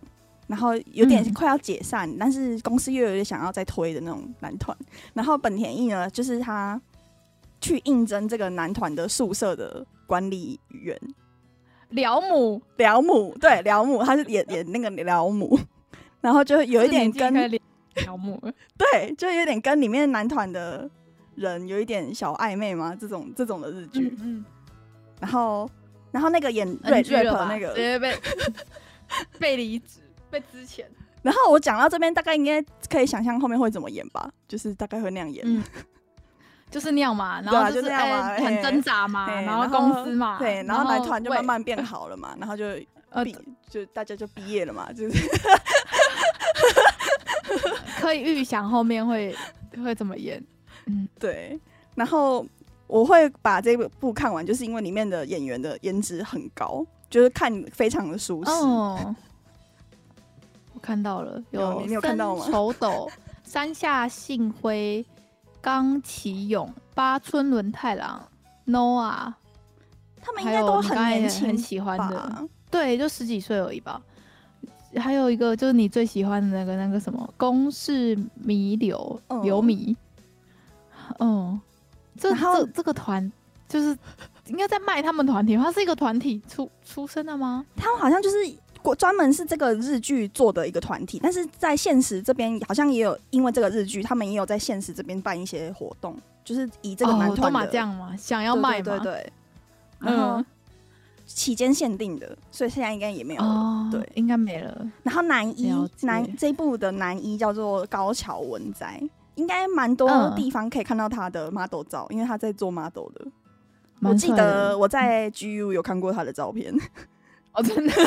然后有点快要解散，但是公司又有点想要再推的那种男团，然后本田翼呢，就是他去应征这个男团的宿舍的管理员。辽母，辽母，对，辽母，他是演演那个辽母，然后就有一点跟寮母，[laughs] 对，就有点跟里面男团的人有一点小暧昧嘛，这种这种的日剧，嗯，嗯，然后然后那个演 rap 那个直接 [laughs] 被被离职，被资遣，然后我讲到这边，大概应该可以想象后面会怎么演吧，就是大概会那样演。嗯。就是那样嘛，[laughs] 然后就是很挣扎嘛，然后公司嘛，对，然后来团就慢慢变好了嘛，[laughs] 然后就毕，就大家就毕业了嘛，就是。可以预想后面会会怎么演，嗯，对。然后我会把这部看完，就是因为里面的演员的颜值很高，就是看非常的舒适。哦，我看到了，有你有看到吗？丑斗、[laughs] 山下幸辉。冈崎勇、八村伦太郎、Noah，他们应该都很年轻，很喜欢的，对，就十几岁而已吧。还有一个就是你最喜欢的那个那个什么宫式弥流流弥，嗯，这这这个团就是应该在卖他们团体，他是一个团体出出身的吗？他们好像就是。专门是这个日剧做的一个团体，但是在现实这边好像也有，因为这个日剧，他们也有在现实这边办一些活动，就是以这个男团的这样嘛，想要卖对对对，然后期间限定的，所以现在应该也没有了，对，应该没了。然后男一男这一部的男一叫做高桥文哉，应该蛮多地方可以看到他的 model 照，因为他在做 model 的。我记得我在 GU 有看过他的照片。哦，真的 [laughs]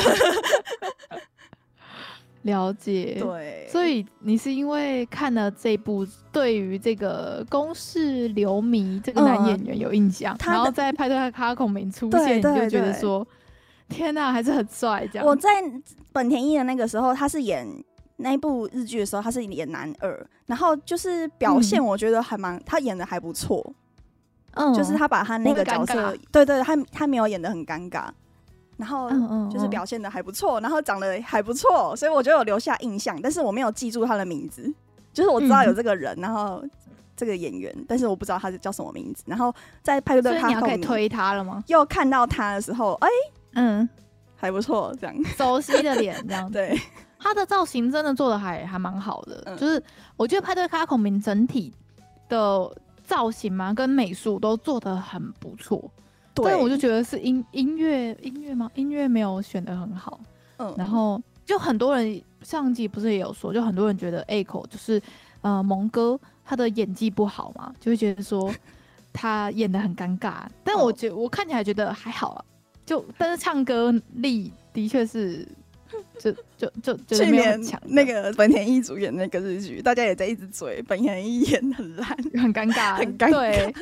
了解，对，所以你是因为看了这部，对于这个公式流弥这个男演员有印象，嗯、然后在派对卡孔明出现，你就觉得说，天哪，还是很帅。这样，我在本田一的那个时候，他是演那一部日剧的时候，他是演男二，然后就是表现，我觉得还蛮，嗯、他演的还不错，嗯，就是他把他那个角色，对，对对，他他没有演的很尴尬。然后就是表现的还不错，然后长得还不错，所以我就有留下印象，但是我没有记住他的名字，就是我知道有这个人，然后这个演员，但是我不知道他是叫什么名字。然后在派对他后面推他了吗？又看到他的时候，哎，嗯，还不错，这样熟悉的脸，这样 [laughs] 对，他的造型真的做的还还蛮好的，就是我觉得派对咖孔明整体的造型嘛，跟美术都做的很不错。对，但我就觉得是音音乐音乐吗？音乐没有选的很好，嗯，然后就很多人上季不是也有说，就很多人觉得 A-Ko 就是呃蒙哥他的演技不好嘛，就会觉得说他演的很尴尬，但我觉得我看起来觉得还好啊，就但是唱歌力的确是。[laughs] 就就就去年那个本田一主演那个日剧，大家也在一直追本田一演很烂，[laughs] 很尴尬，[laughs] 很尴尬。对，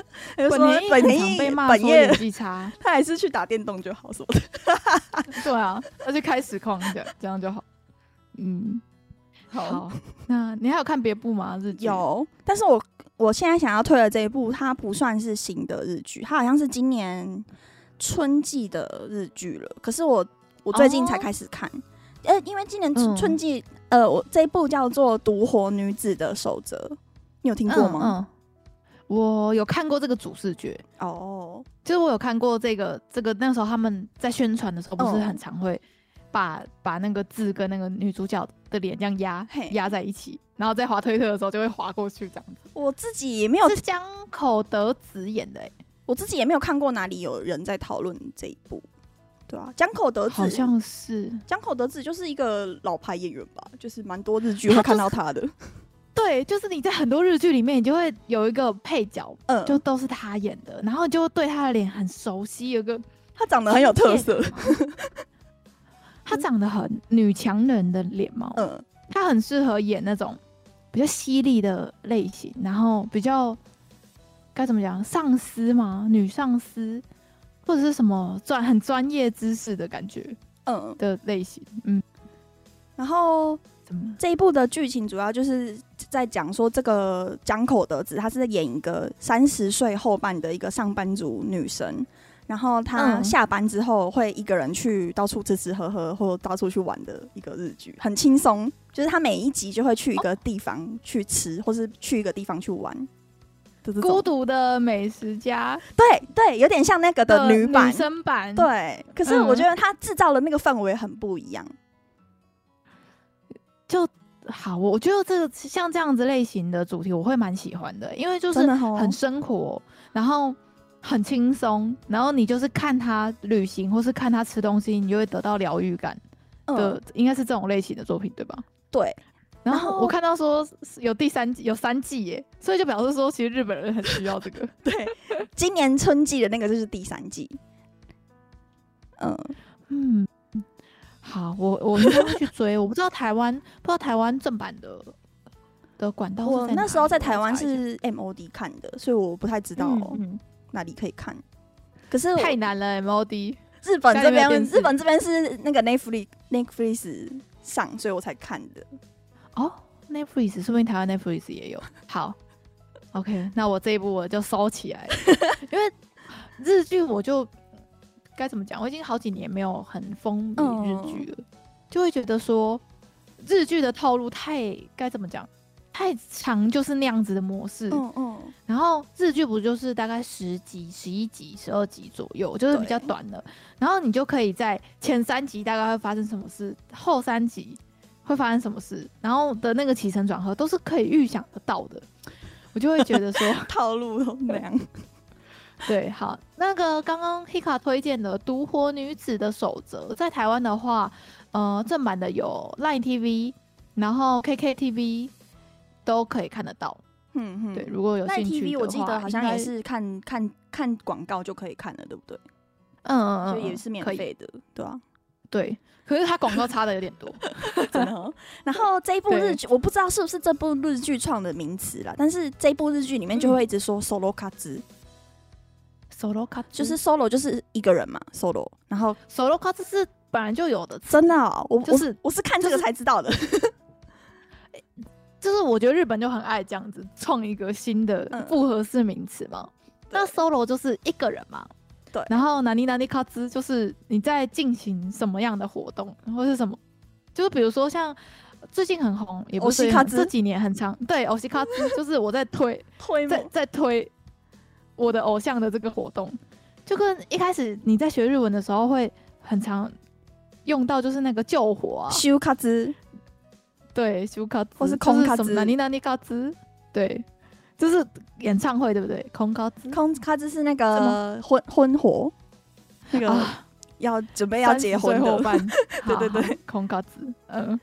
本田翼本田一被骂说演技差，他还是去打电动就好说的。对啊，他去开实况的，这样就好。嗯，好，那你还有看别部吗？日剧有，但是我我现在想要推的这一部，它不算是新的日剧，它好像是今年春季的日剧了。可是我我最近才开始看，呃、哦，因为今年春春季，嗯、呃，我这一部叫做《独活女子的守则》，你有听过吗？嗯，嗯我有看过这个主视觉哦，就是我有看过这个这个那时候他们在宣传的时候，不是很常会。把把那个字跟那个女主角的脸这样压压在一起，然后在滑推特的时候就会滑过去这样子。我自己也没有，是江口德子演的我自己也没有看过哪里有人在讨论这一部，对啊，江口德子好像是江口德子就是一个老牌演员吧，就是蛮多日剧会看到他的。[laughs] 对，就是你在很多日剧里面，你就会有一个配角，嗯，就都是他演的，然后就对他的脸很熟悉，有个他长得很有特色。[laughs] 他长得很女强人的脸嘛，嗯，他很适合演那种比较犀利的类型，然后比较该怎么讲，上司嘛，女上司或者是什么专很专业知识的感觉，嗯的类型，嗯。然后这一部的剧情主要就是在讲说，这个江口德子她是在演一个三十岁后半的一个上班族女生。然后她下班之后会一个人去到处吃吃喝喝，或到处去玩的一个日剧，很轻松。就是她每一集就会去一个地方去吃，或是去一个地方去玩。孤独的美食家，对对，有点像那个的女版、女生版。对，可是我觉得他制造的那个氛围很不一样。就好，我觉得这个像这样子类型的主题，我会蛮喜欢的，因为就是很生活，然后。很轻松，然后你就是看他旅行，或是看他吃东西，你就会得到疗愈感的，嗯、应该是这种类型的作品，对吧？对。然后我看到说有第三季，有三季耶，所以就表示说其实日本人很需要这个。[laughs] 对，今年春季的那个就是第三季。嗯嗯，好，我我应该会去追。[laughs] 我不知道台湾，不知道台湾正版的的管道。我那时候在台湾是 MOD 看的，所以我不太知道。嗯。嗯哪里可以看？可是太难了，MOD。日本这边，日本这边是那个 Netflix Netflix 上，所以我才看的。哦，Netflix 说不定台湾 Netflix 也有。好，OK，那我这一部我就收起来了，因为日剧我就该怎么讲？我已经好几年没有很风靡日剧了，嗯、就会觉得说日剧的套路太该怎么讲？太长就是那样子的模式，嗯嗯，然后日剧不就是大概十集、十一集、十二集左右，就是比较短的。然后你就可以在前三集大概会发生什么事，后三集会发生什么事，然后的那个起承转合都是可以预想得到的。我就会觉得说 [laughs] 套路都那样。[laughs] 对，好，那个刚刚 Hika 推荐的《独活女子的守则》在台湾的话，呃，正版的有 Line TV，然后 KKTV。都可以看得到，嗯嗯，对，如果有兴趣的话，我记得好像也是看看看广告就可以看了，对不对？嗯嗯嗯，也是免费的，对啊，对。可是他广告插的有点多，[laughs] 真的。[laughs] 然后这一部日剧，我不知道是不是这部日剧创的名词啦，但是这一部日剧里面就会一直说 solo 卡兹，solo 卡就是 solo 就是一个人嘛，solo，然后 solo 卡兹是本来就有的，真的，我就是我是看这个才知道的。就是我觉得日本就很爱这样子创一个新的复合式名词嘛。嗯、那 solo 就是一个人嘛。对。然后哪里哪里卡兹就是你在进行什么样的活动，或是什么，就是比如说像最近很红，也不是这几年很长，对，欧西卡兹就是我在推 [laughs] 推在在推我的偶像的这个活动，就跟一开始你在学日文的时候会很常用到，就是那个救火啊，修卡兹。对，修卡兹或是空卡兹，哪里哪里卡兹，对，就是演唱会，对不对？空卡兹，空卡兹是那个婚婚活，那个要准备要结婚的，对对 [laughs] 对，空卡兹，嗯，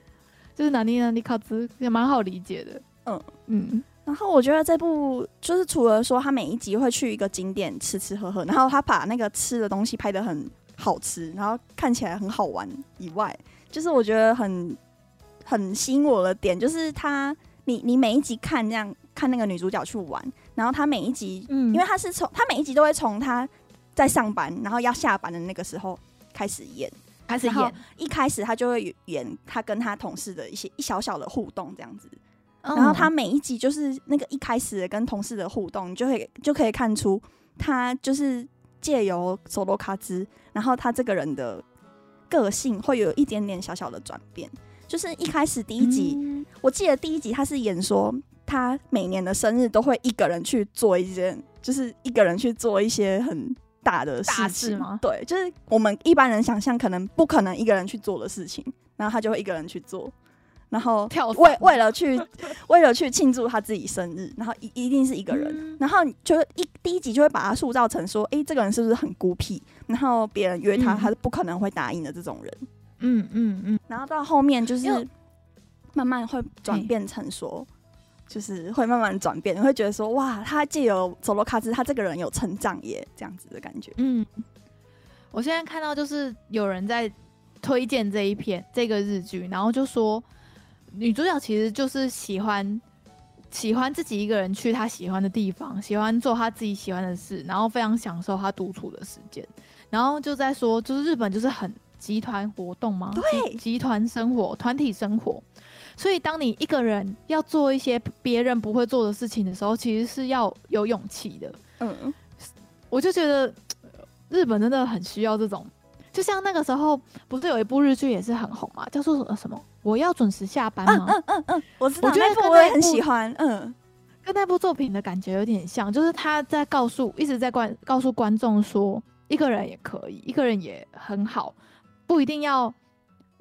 就是哪里哪里卡兹，也蛮好理解的，嗯。嗯。然后我觉得这部就是除了说他每一集会去一个景点吃吃喝喝，然后他把那个吃的东西拍的很好吃，然后看起来很好玩以外，就是我觉得很。很吸引我的点就是他，你你每一集看这样看那个女主角去玩，然后她每一集，嗯，因为她是从她每一集都会从她在上班，然后要下班的那个时候开始演，开始演，一开始她就会演她跟她同事的一些一小小的互动这样子。然后她每一集就是那个一开始跟同事的互动，你就会就可以看出她就是借由索罗卡兹，然后她这个人的个性会有一点点小小的转变。就是一开始第一集，嗯、我记得第一集他是演说他每年的生日都会一个人去做一件，就是一个人去做一些很大的事情。吗？对，就是我们一般人想象可能不可能一个人去做的事情，然后他就会一个人去做。然后为为了去 [laughs] 为了去庆祝他自己生日，然后一一定是一个人，嗯、然后就是一第一集就会把他塑造成说，哎，这个人是不是很孤僻？然后别人约他，他是不可能会答应的这种人。嗯嗯嗯。嗯，然后到后面就是慢慢会转变成说，就是会慢慢转变，你会觉得说，哇，他既有佐罗卡兹，他这个人有成长耶，这样子的感觉。嗯，我现在看到就是有人在推荐这一篇这个日剧，然后就说。女主角其实就是喜欢喜欢自己一个人去她喜欢的地方，喜欢做她自己喜欢的事，然后非常享受她独处的时间。然后就在说，就是日本就是很集团活动嘛，对，集团生活、团体生活。所以当你一个人要做一些别人不会做的事情的时候，其实是要有勇气的。嗯，我就觉得日本真的很需要这种。就像那个时候，不是有一部日剧也是很红嘛，叫做什么？我要准时下班吗？嗯嗯嗯，我知道，我觉得那部我也很喜欢。嗯，跟那部作品的感觉有点像，就是他在告诉，一直在观告诉观众说，一个人也可以，一个人也很好，不一定要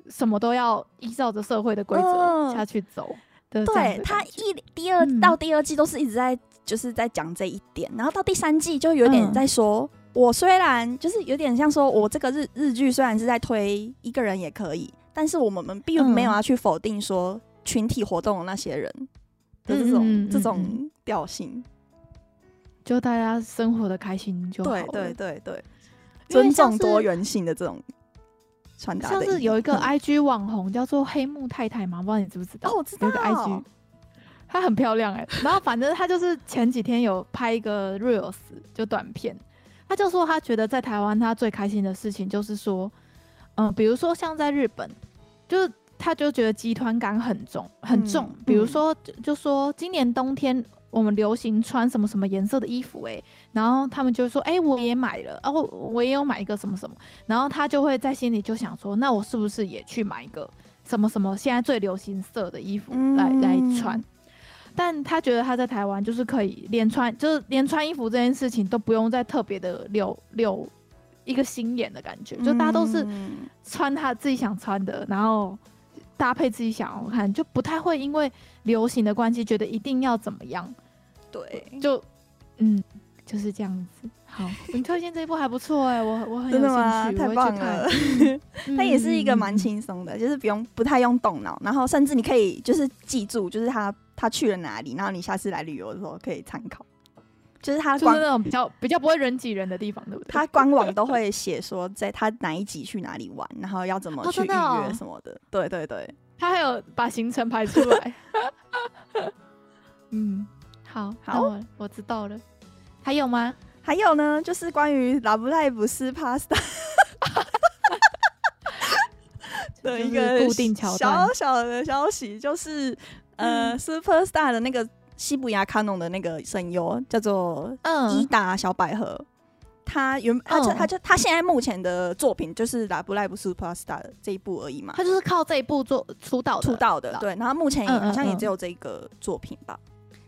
什么都要依照着社会的规则下去走。对，他一第二到第二季都是一直在就是在讲这一点，然后到第三季就有点在说。我虽然就是有点像说，我这个日日剧虽然是在推一个人也可以，但是我们并没有要去否定说群体活动的那些人的这种、嗯、这种调性，就大家生活的开心就好。对对对对，尊重多元性的这种传达。像是有一个 IG 网红叫做黑木太太嘛，不知道你知不知道？哦，我知道。有一个 IG，她很漂亮哎、欸。然后反正她就是前几天有拍一个 reels 就短片。她就说，她觉得在台湾，她最开心的事情就是说，嗯，比如说像在日本，就是他就觉得集团感很重，很重。比如说，就说今年冬天我们流行穿什么什么颜色的衣服，诶，然后他们就说，哎，我也买了，哦，我也有买一个什么什么，然后他就会在心里就想说，那我是不是也去买一个什么什么现在最流行色的衣服来来穿？但他觉得他在台湾就是可以连穿，就是连穿衣服这件事情都不用再特别的留留一个心眼的感觉，就大家都是穿他自己想穿的，然后搭配自己想要看，就不太会因为流行的关系觉得一定要怎么样。对，就嗯就是这样子。好，[laughs] 你推荐这一部还不错哎、欸，我我很有兴趣，太棒了。[laughs] 它也是一个蛮轻松的，就是不用不太用动脑，然后甚至你可以就是记住，就是他。他去了哪里？然后你下次来旅游的时候可以参考。就是他就是那种比较比较不会人挤人的地方，对不对？[laughs] 他官网都会写说，在他哪一集去哪里玩，然后要怎么去预约什么的。对对对，他还有把行程排出来。[laughs] 嗯，好，好，我，我知道了。还有吗？还有呢，就是关于 Love Live Superstar [laughs] 的一个固定桥段，小小的消息就是。呃，Super Star 的那个西部亚卡农的那个声优叫做伊达小百合，他原他就他就他现在目前的作品就是《Love Live Super Star》这一部而已嘛，他就是靠这一部做出道出道的，对，然后目前也好像也只有这个作品吧。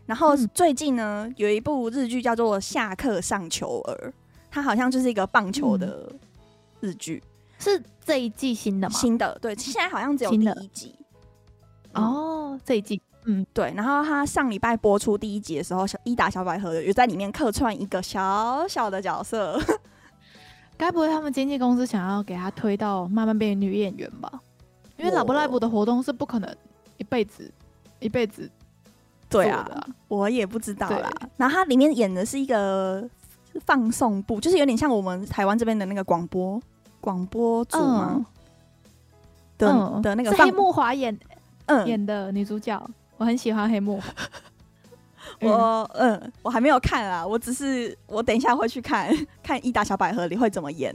然后最近呢，有一部日剧叫做《下课上球儿》，它好像就是一个棒球的日剧，是这一季新的吗？新的，对，现在好像只有第一集。哦，这一季，嗯，对。然后他上礼拜播出第一集的时候，小伊达小百合有在里面客串一个小小的角色。[laughs] 该不会他们经纪公司想要给他推到慢慢变女演员吧？因为 Love Live 的活动是不可能一辈子一辈子。对啊，我也不知道啦。然后他里面演的是一个放送部，就是有点像我们台湾这边的那个广播广播组吗？的的那个黑木华演。嗯，演的女主角，我很喜欢黑木。[laughs] 我嗯，我还没有看啊，我只是我等一下会去看 [laughs] 看一打小百合里会怎么演。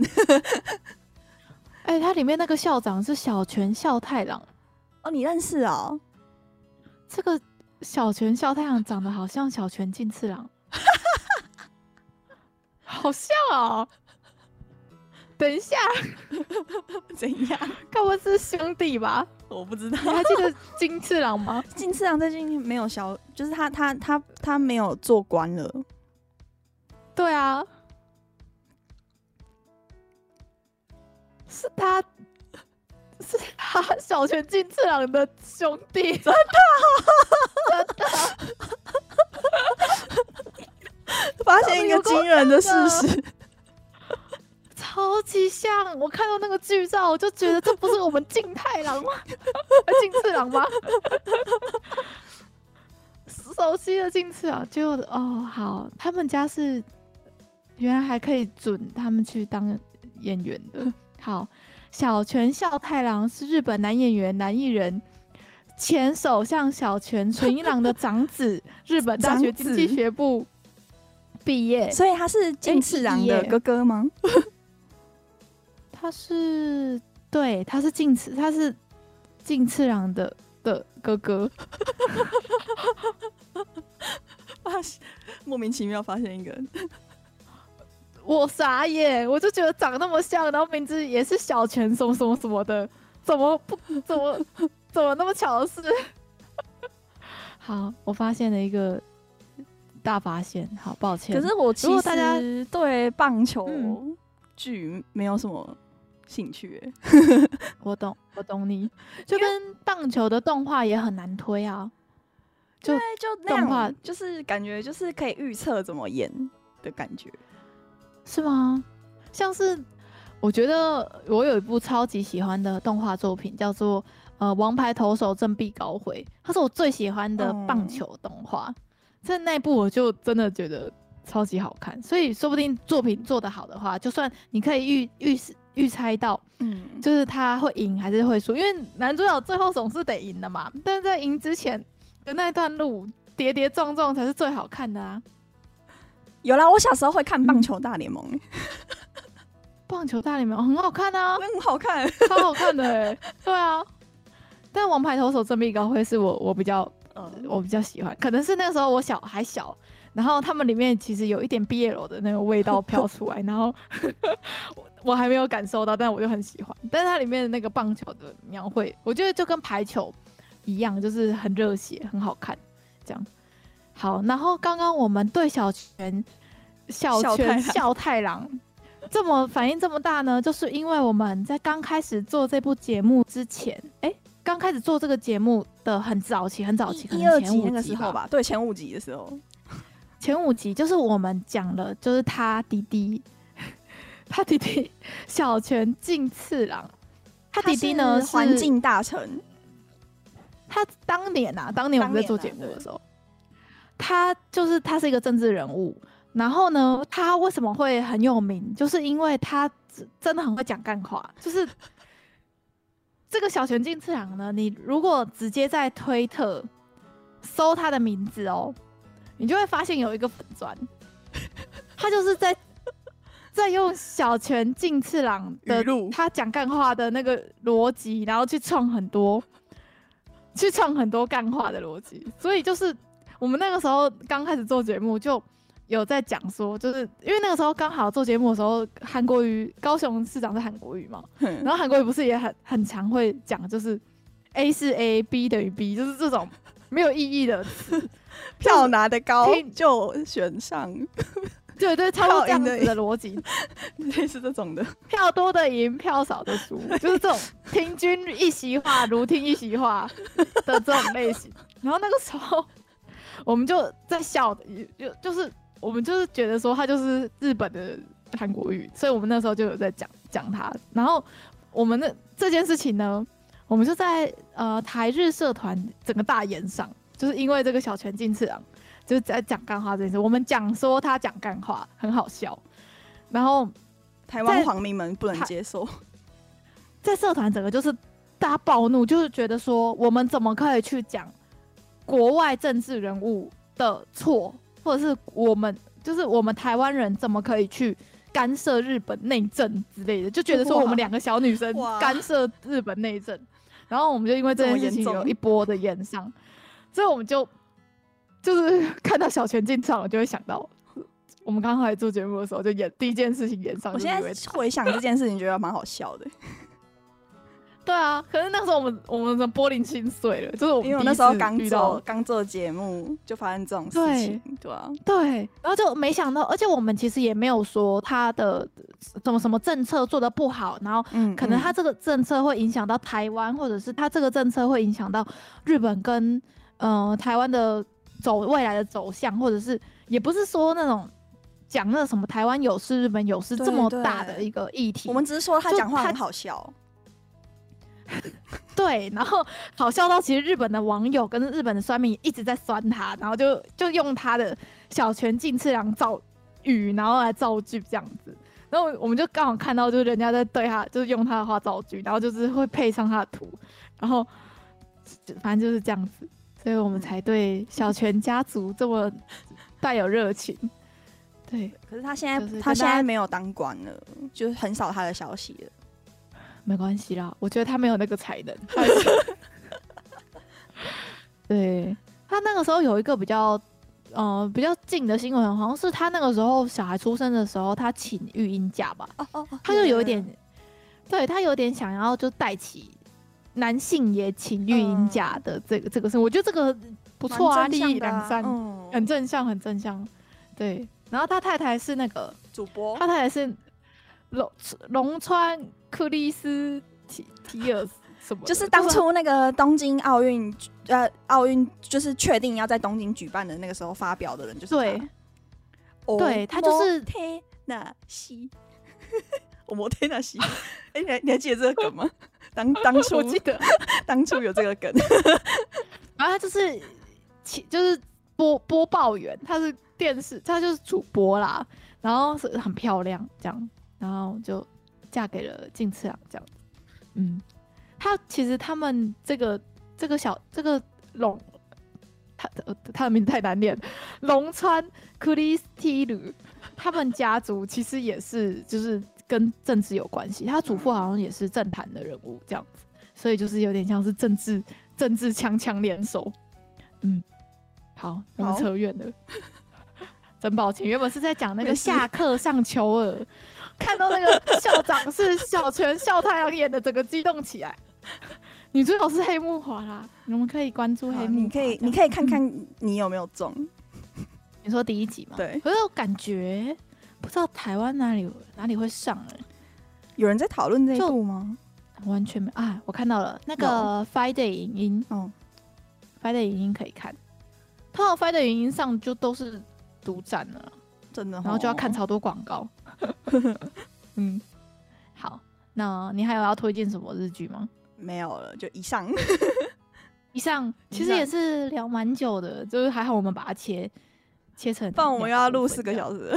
[laughs] 哎、欸，他里面那个校长是小泉孝太郎哦，你认识哦？这个小泉孝太郎长得好像小泉进次郎，好像哦。等一下，[laughs] 怎样？该不会是兄弟吧？[laughs] 我不知道。你还记得金次郎吗？[laughs] 金次郎最近没有消，就是他他他他没有做官了。对啊，是他，是他小泉金次郎的兄弟，真的，真的，发现一个惊人的事实。超级像，我看到那个剧照，我就觉得这不是我们静太郎吗？[laughs] 金次郎吗？熟悉的金次郎，就哦，好，他们家是原来还可以准他们去当演员的。[laughs] 好，小泉孝太郎是日本男演员、男艺人，前首相小泉纯一郎的长子，日本大学经济学部毕业，所以他是近次郎的哥哥吗？[laughs] 他是对，他是近次，他是近次郎的的哥哥。发 [laughs] 现 [laughs] 莫名其妙发现一个人，[laughs] 我傻眼，我就觉得长那么像，然后名字也是小泉什么什么什么的，怎么不怎么怎么那么巧的事？好，我发现了一个大发现，好抱歉。可是我其实大家对棒球剧没有什么。兴趣、欸，[laughs] 我懂，我懂你，[laughs] 就跟棒球的动画也很难推啊。就就动画，就是感觉就是可以预测怎么演的感觉，是吗？像是我觉得我有一部超级喜欢的动画作品，叫做呃《王牌投手振臂高挥》，它是我最喜欢的棒球动画。在、嗯、那部我就真的觉得超级好看，所以说不定作品做得好的话，就算你可以预预预猜到，嗯，就是他会赢还是会输，因为男主角最后总是得赢的嘛。但是在赢之前的那段路跌跌撞撞才是最好看的啊！有啦，我小时候会看棒球大联盟，嗯、棒球大联盟很好看啊，很好看，超好看的哎，[laughs] 对啊。但王牌投手振臂高会是我我比较，呃，我比较喜欢，可能是那个时候我小还小，然后他们里面其实有一点 BL 的那个味道飘出来，然后。[laughs] 我还没有感受到，但我就很喜欢。但是它里面的那个棒球的描绘，我觉得就跟排球一样，就是很热血，很好看。这样好。然后刚刚我们对小泉小泉 [laughs] 孝太郎这么反应这么大呢，就是因为我们在刚开始做这部节目之前，哎、欸，刚开始做这个节目的很早期，很早期，第二集那个时候吧？对，前五集的时候，前五集就是我们讲了，就是他弟弟。他弟弟小泉进次郎，他弟弟呢是环境大臣。他当年啊，当年我们在做节目的时候，他就是他是一个政治人物。然后呢，他为什么会很有名？就是因为他真的很会讲干话。就是这个小泉进次郎呢，你如果直接在推特搜他的名字哦，你就会发现有一个粉砖，他就是在。在用小泉进次郎的他讲干话的那个逻辑，然后去创很多，去创很多干话的逻辑。所以就是我们那个时候刚开始做节目，就有在讲说，就是因为那个时候刚好做节目的时候，韩国瑜高雄市长是韩国瑜嘛，然后韩国瑜不是也很很常会讲，就是 A 是 A，B 等于 B，就是这种没有意义的词，[laughs] 票拿的高就选上。对 [laughs] 对，超过这样子的逻辑，[laughs] 类似这种的，票多的赢，票少的输，就是这种听君一席话，如听一席话的这种类型。然后那个时候，我们就在笑，就就是我们就是觉得说他就是日本的韩国语，所以我们那时候就有在讲讲他。然后我们的这件事情呢，我们就在呃台日社团整个大演上，就是因为这个小泉进次郎。就是在讲干话这件事，我们讲说他讲干话很好笑，然后台湾皇民们不能接受，在社团整个就是大家暴怒，就是觉得说我们怎么可以去讲国外政治人物的错，或者是我们就是我们台湾人怎么可以去干涉日本内政之类的，就觉得说我们两个小女生干涉日本内政，然后我们就因为这件事情有一波的炎上，所以我们就就是 [laughs] 看到小泉进场了，就会想到我们刚刚来做节目的时候，就演第一件事情演上。我现在回想这件事情，觉得蛮好笑的。[laughs] 对啊，可是那时候我们我们的玻璃心碎了，就是我们因为我那时候刚做刚做节目，就发生这种事情，对，对啊，对，然后就没想到，而且我们其实也没有说他的什么什么政策做的不好，然后可能他这个政策会影响到台湾，或者是他这个政策会影响到日本跟呃台湾的走未来的走向，或者是也不是说那种讲那什么台湾有事日本有事这么大的一个议题，我们只是说他讲话很好笑。[laughs] 对，然后好笑到其实日本的网友跟日本的酸民一直在酸他，然后就就用他的小泉进次郎造语，然后来造句这样子。然后我们就刚好看到，就是人家在对他，就是用他的话造句，然后就是会配上他的图，然后反正就是这样子，所以我们才对小泉家族这么 [laughs] 带有热情。对，可是他现在、就是、他现在没有当官了，就很少他的消息了。没关系啦，我觉得他没有那个才能。[laughs] 对，他那个时候有一个比较，呃，比较近的新闻，好像是他那个时候小孩出生的时候，他请育婴假吧。哦哦，他就有一点，对他有点想要就带起男性也请育婴假的这个这个事，我觉得这个不错啊，利益两三，很正向，很正向。对，然后他太太是那个主播，他太太是龙龙川。克里斯提提尔什么？就是当初那个东京奥运，呃，奥运就是确定要在东京举办的那个时候发表的人，就是对，对他就是天纳西，[laughs] 我摩天纳西，哎，你还你还记得这个梗吗？当当初 [laughs] 我记得 [laughs] 当初有这个梗，[laughs] 然后他就是就是播播报员，他是电视，他就是主播啦，然后是很漂亮这样，然后就。嫁给了进次郎这样，嗯，他其实他们这个这个小这个龙，他的他的名字太难念，龙川克里斯蒂鲁，他们家族其实也是就是跟政治有关系，他祖父好像也是政坛的人物这样子，所以就是有点像是政治政治强强联手，嗯，好，我们扯远了，真抱歉，原本是在讲那个下课上求尔。看到那个校长是小泉孝太郎演的，整个激动起来。女主角是黑木华啦，你们可以关注黑木华。你可以，你可以看看你有没有中。你说第一集吗？对。可是我感觉不知道台湾哪里哪里会上哎。有人在讨论这一部吗？完全没啊！我看到了那个 Friday 影音，嗯，Friday 影音可以看。通常 Friday 影音上就都是独占了，真的，然后就要看超多广告。[laughs] 嗯，好，那你还有要推荐什么日剧吗？没有了，就以上。以上其实也是聊蛮久的，就是还好我们把它切切成，不然我们又要录四个小时。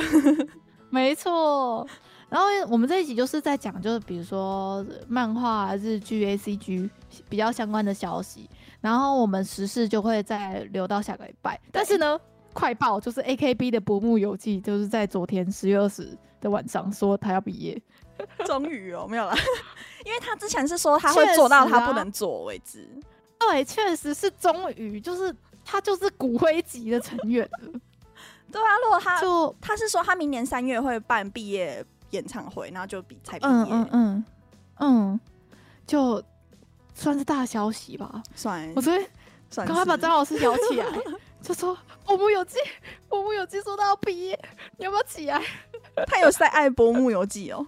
没错，然后我们这一集就是在讲，就是比如说漫画、日剧、ACG 比较相关的消息，然后我们时事就会再留到下个礼拜。但是呢，快报就是 AKB 的薄暮游记，就是在昨天十月二十的晚上说他要毕业，[laughs] 终于哦，没有啦，[laughs] 因为他之前是说他会做到他不能做为止。啊、对，确实是终于，就是他就是骨灰级的成员了。对啊，如果他就他是说他明年三月会办毕业演唱会，然后就比才毕业，嗯嗯嗯，嗯，就算是大消息吧。算，我昨天赶快把张老师摇起来，就说我木有记，我木有记说到要毕业，你要不要起来？[laughs] 他有在爱波木游记哦，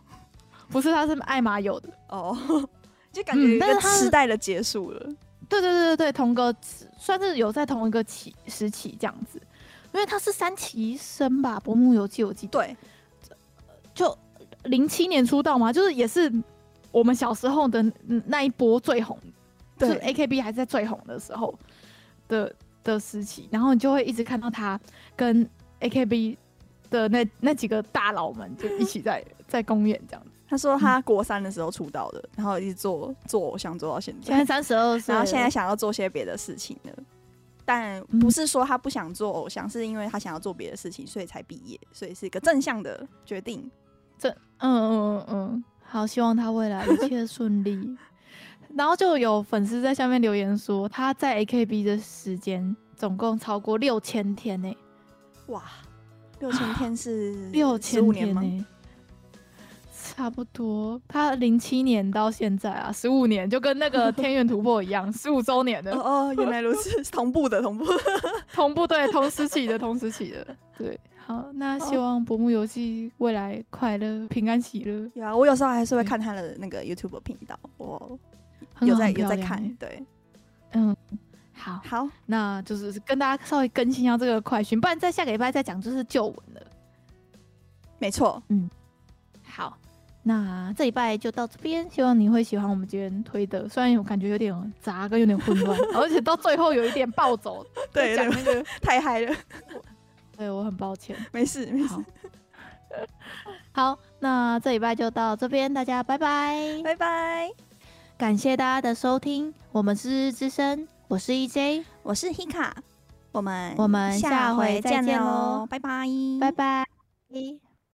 不是，他是爱马友的哦，[laughs] 就感觉一个时代的结束了。嗯、对对对对对，同个算是有在同一个期时期这样子，因为他是三期生吧，波木游记我记得。对，就零七年出道嘛，就是也是我们小时候的那一波最红，就是 AKB 还是在最红的时候的的时期，然后你就会一直看到他跟 AKB。的那那几个大佬们就一起在 [laughs] 在公演这样子。他说他国三的时候出道的，然后一直做做偶像做到现在，现在三十二岁，然后现在想要做些别的事情了。但不是说他不想做偶像，是因为他想要做别的事情，所以才毕业，所以是一个正向的决定。这嗯嗯嗯嗯，好，希望他未来一切顺利。[laughs] 然后就有粉丝在下面留言说，他在 AKB 的时间总共超过六千天呢。哇，六千天是六千年呢？差不多，他零七年到现在啊，十五年，就跟那个 [laughs] 天元突破一样，十五周年的。哦哦，原来如此，[laughs] 同步的，同步，[laughs] 同步，对，同时起的，同时起的，对。好，那希望薄木游戏未来快乐、平安、喜乐。有啊，我有时候还是会看他的那个 YouTube 频道，我有在有在看。对，嗯，好，好，那就是跟大家稍微更新一下这个快讯，不然在下个礼拜再讲就是旧闻了。没错，嗯，好。那这礼拜就到这边，希望你会喜欢我们今天推的。虽然我感觉有点杂，跟有点混乱，[laughs] 而且到最后有一点暴走，对，讲那个太嗨了。[laughs] 对，我很抱歉，没事没事。好，那这礼拜就到这边，大家拜拜拜拜，感谢大家的收听，我们是日日之声，我是 EJ，我是 Hika，我们我们下回再见喽，拜拜拜拜。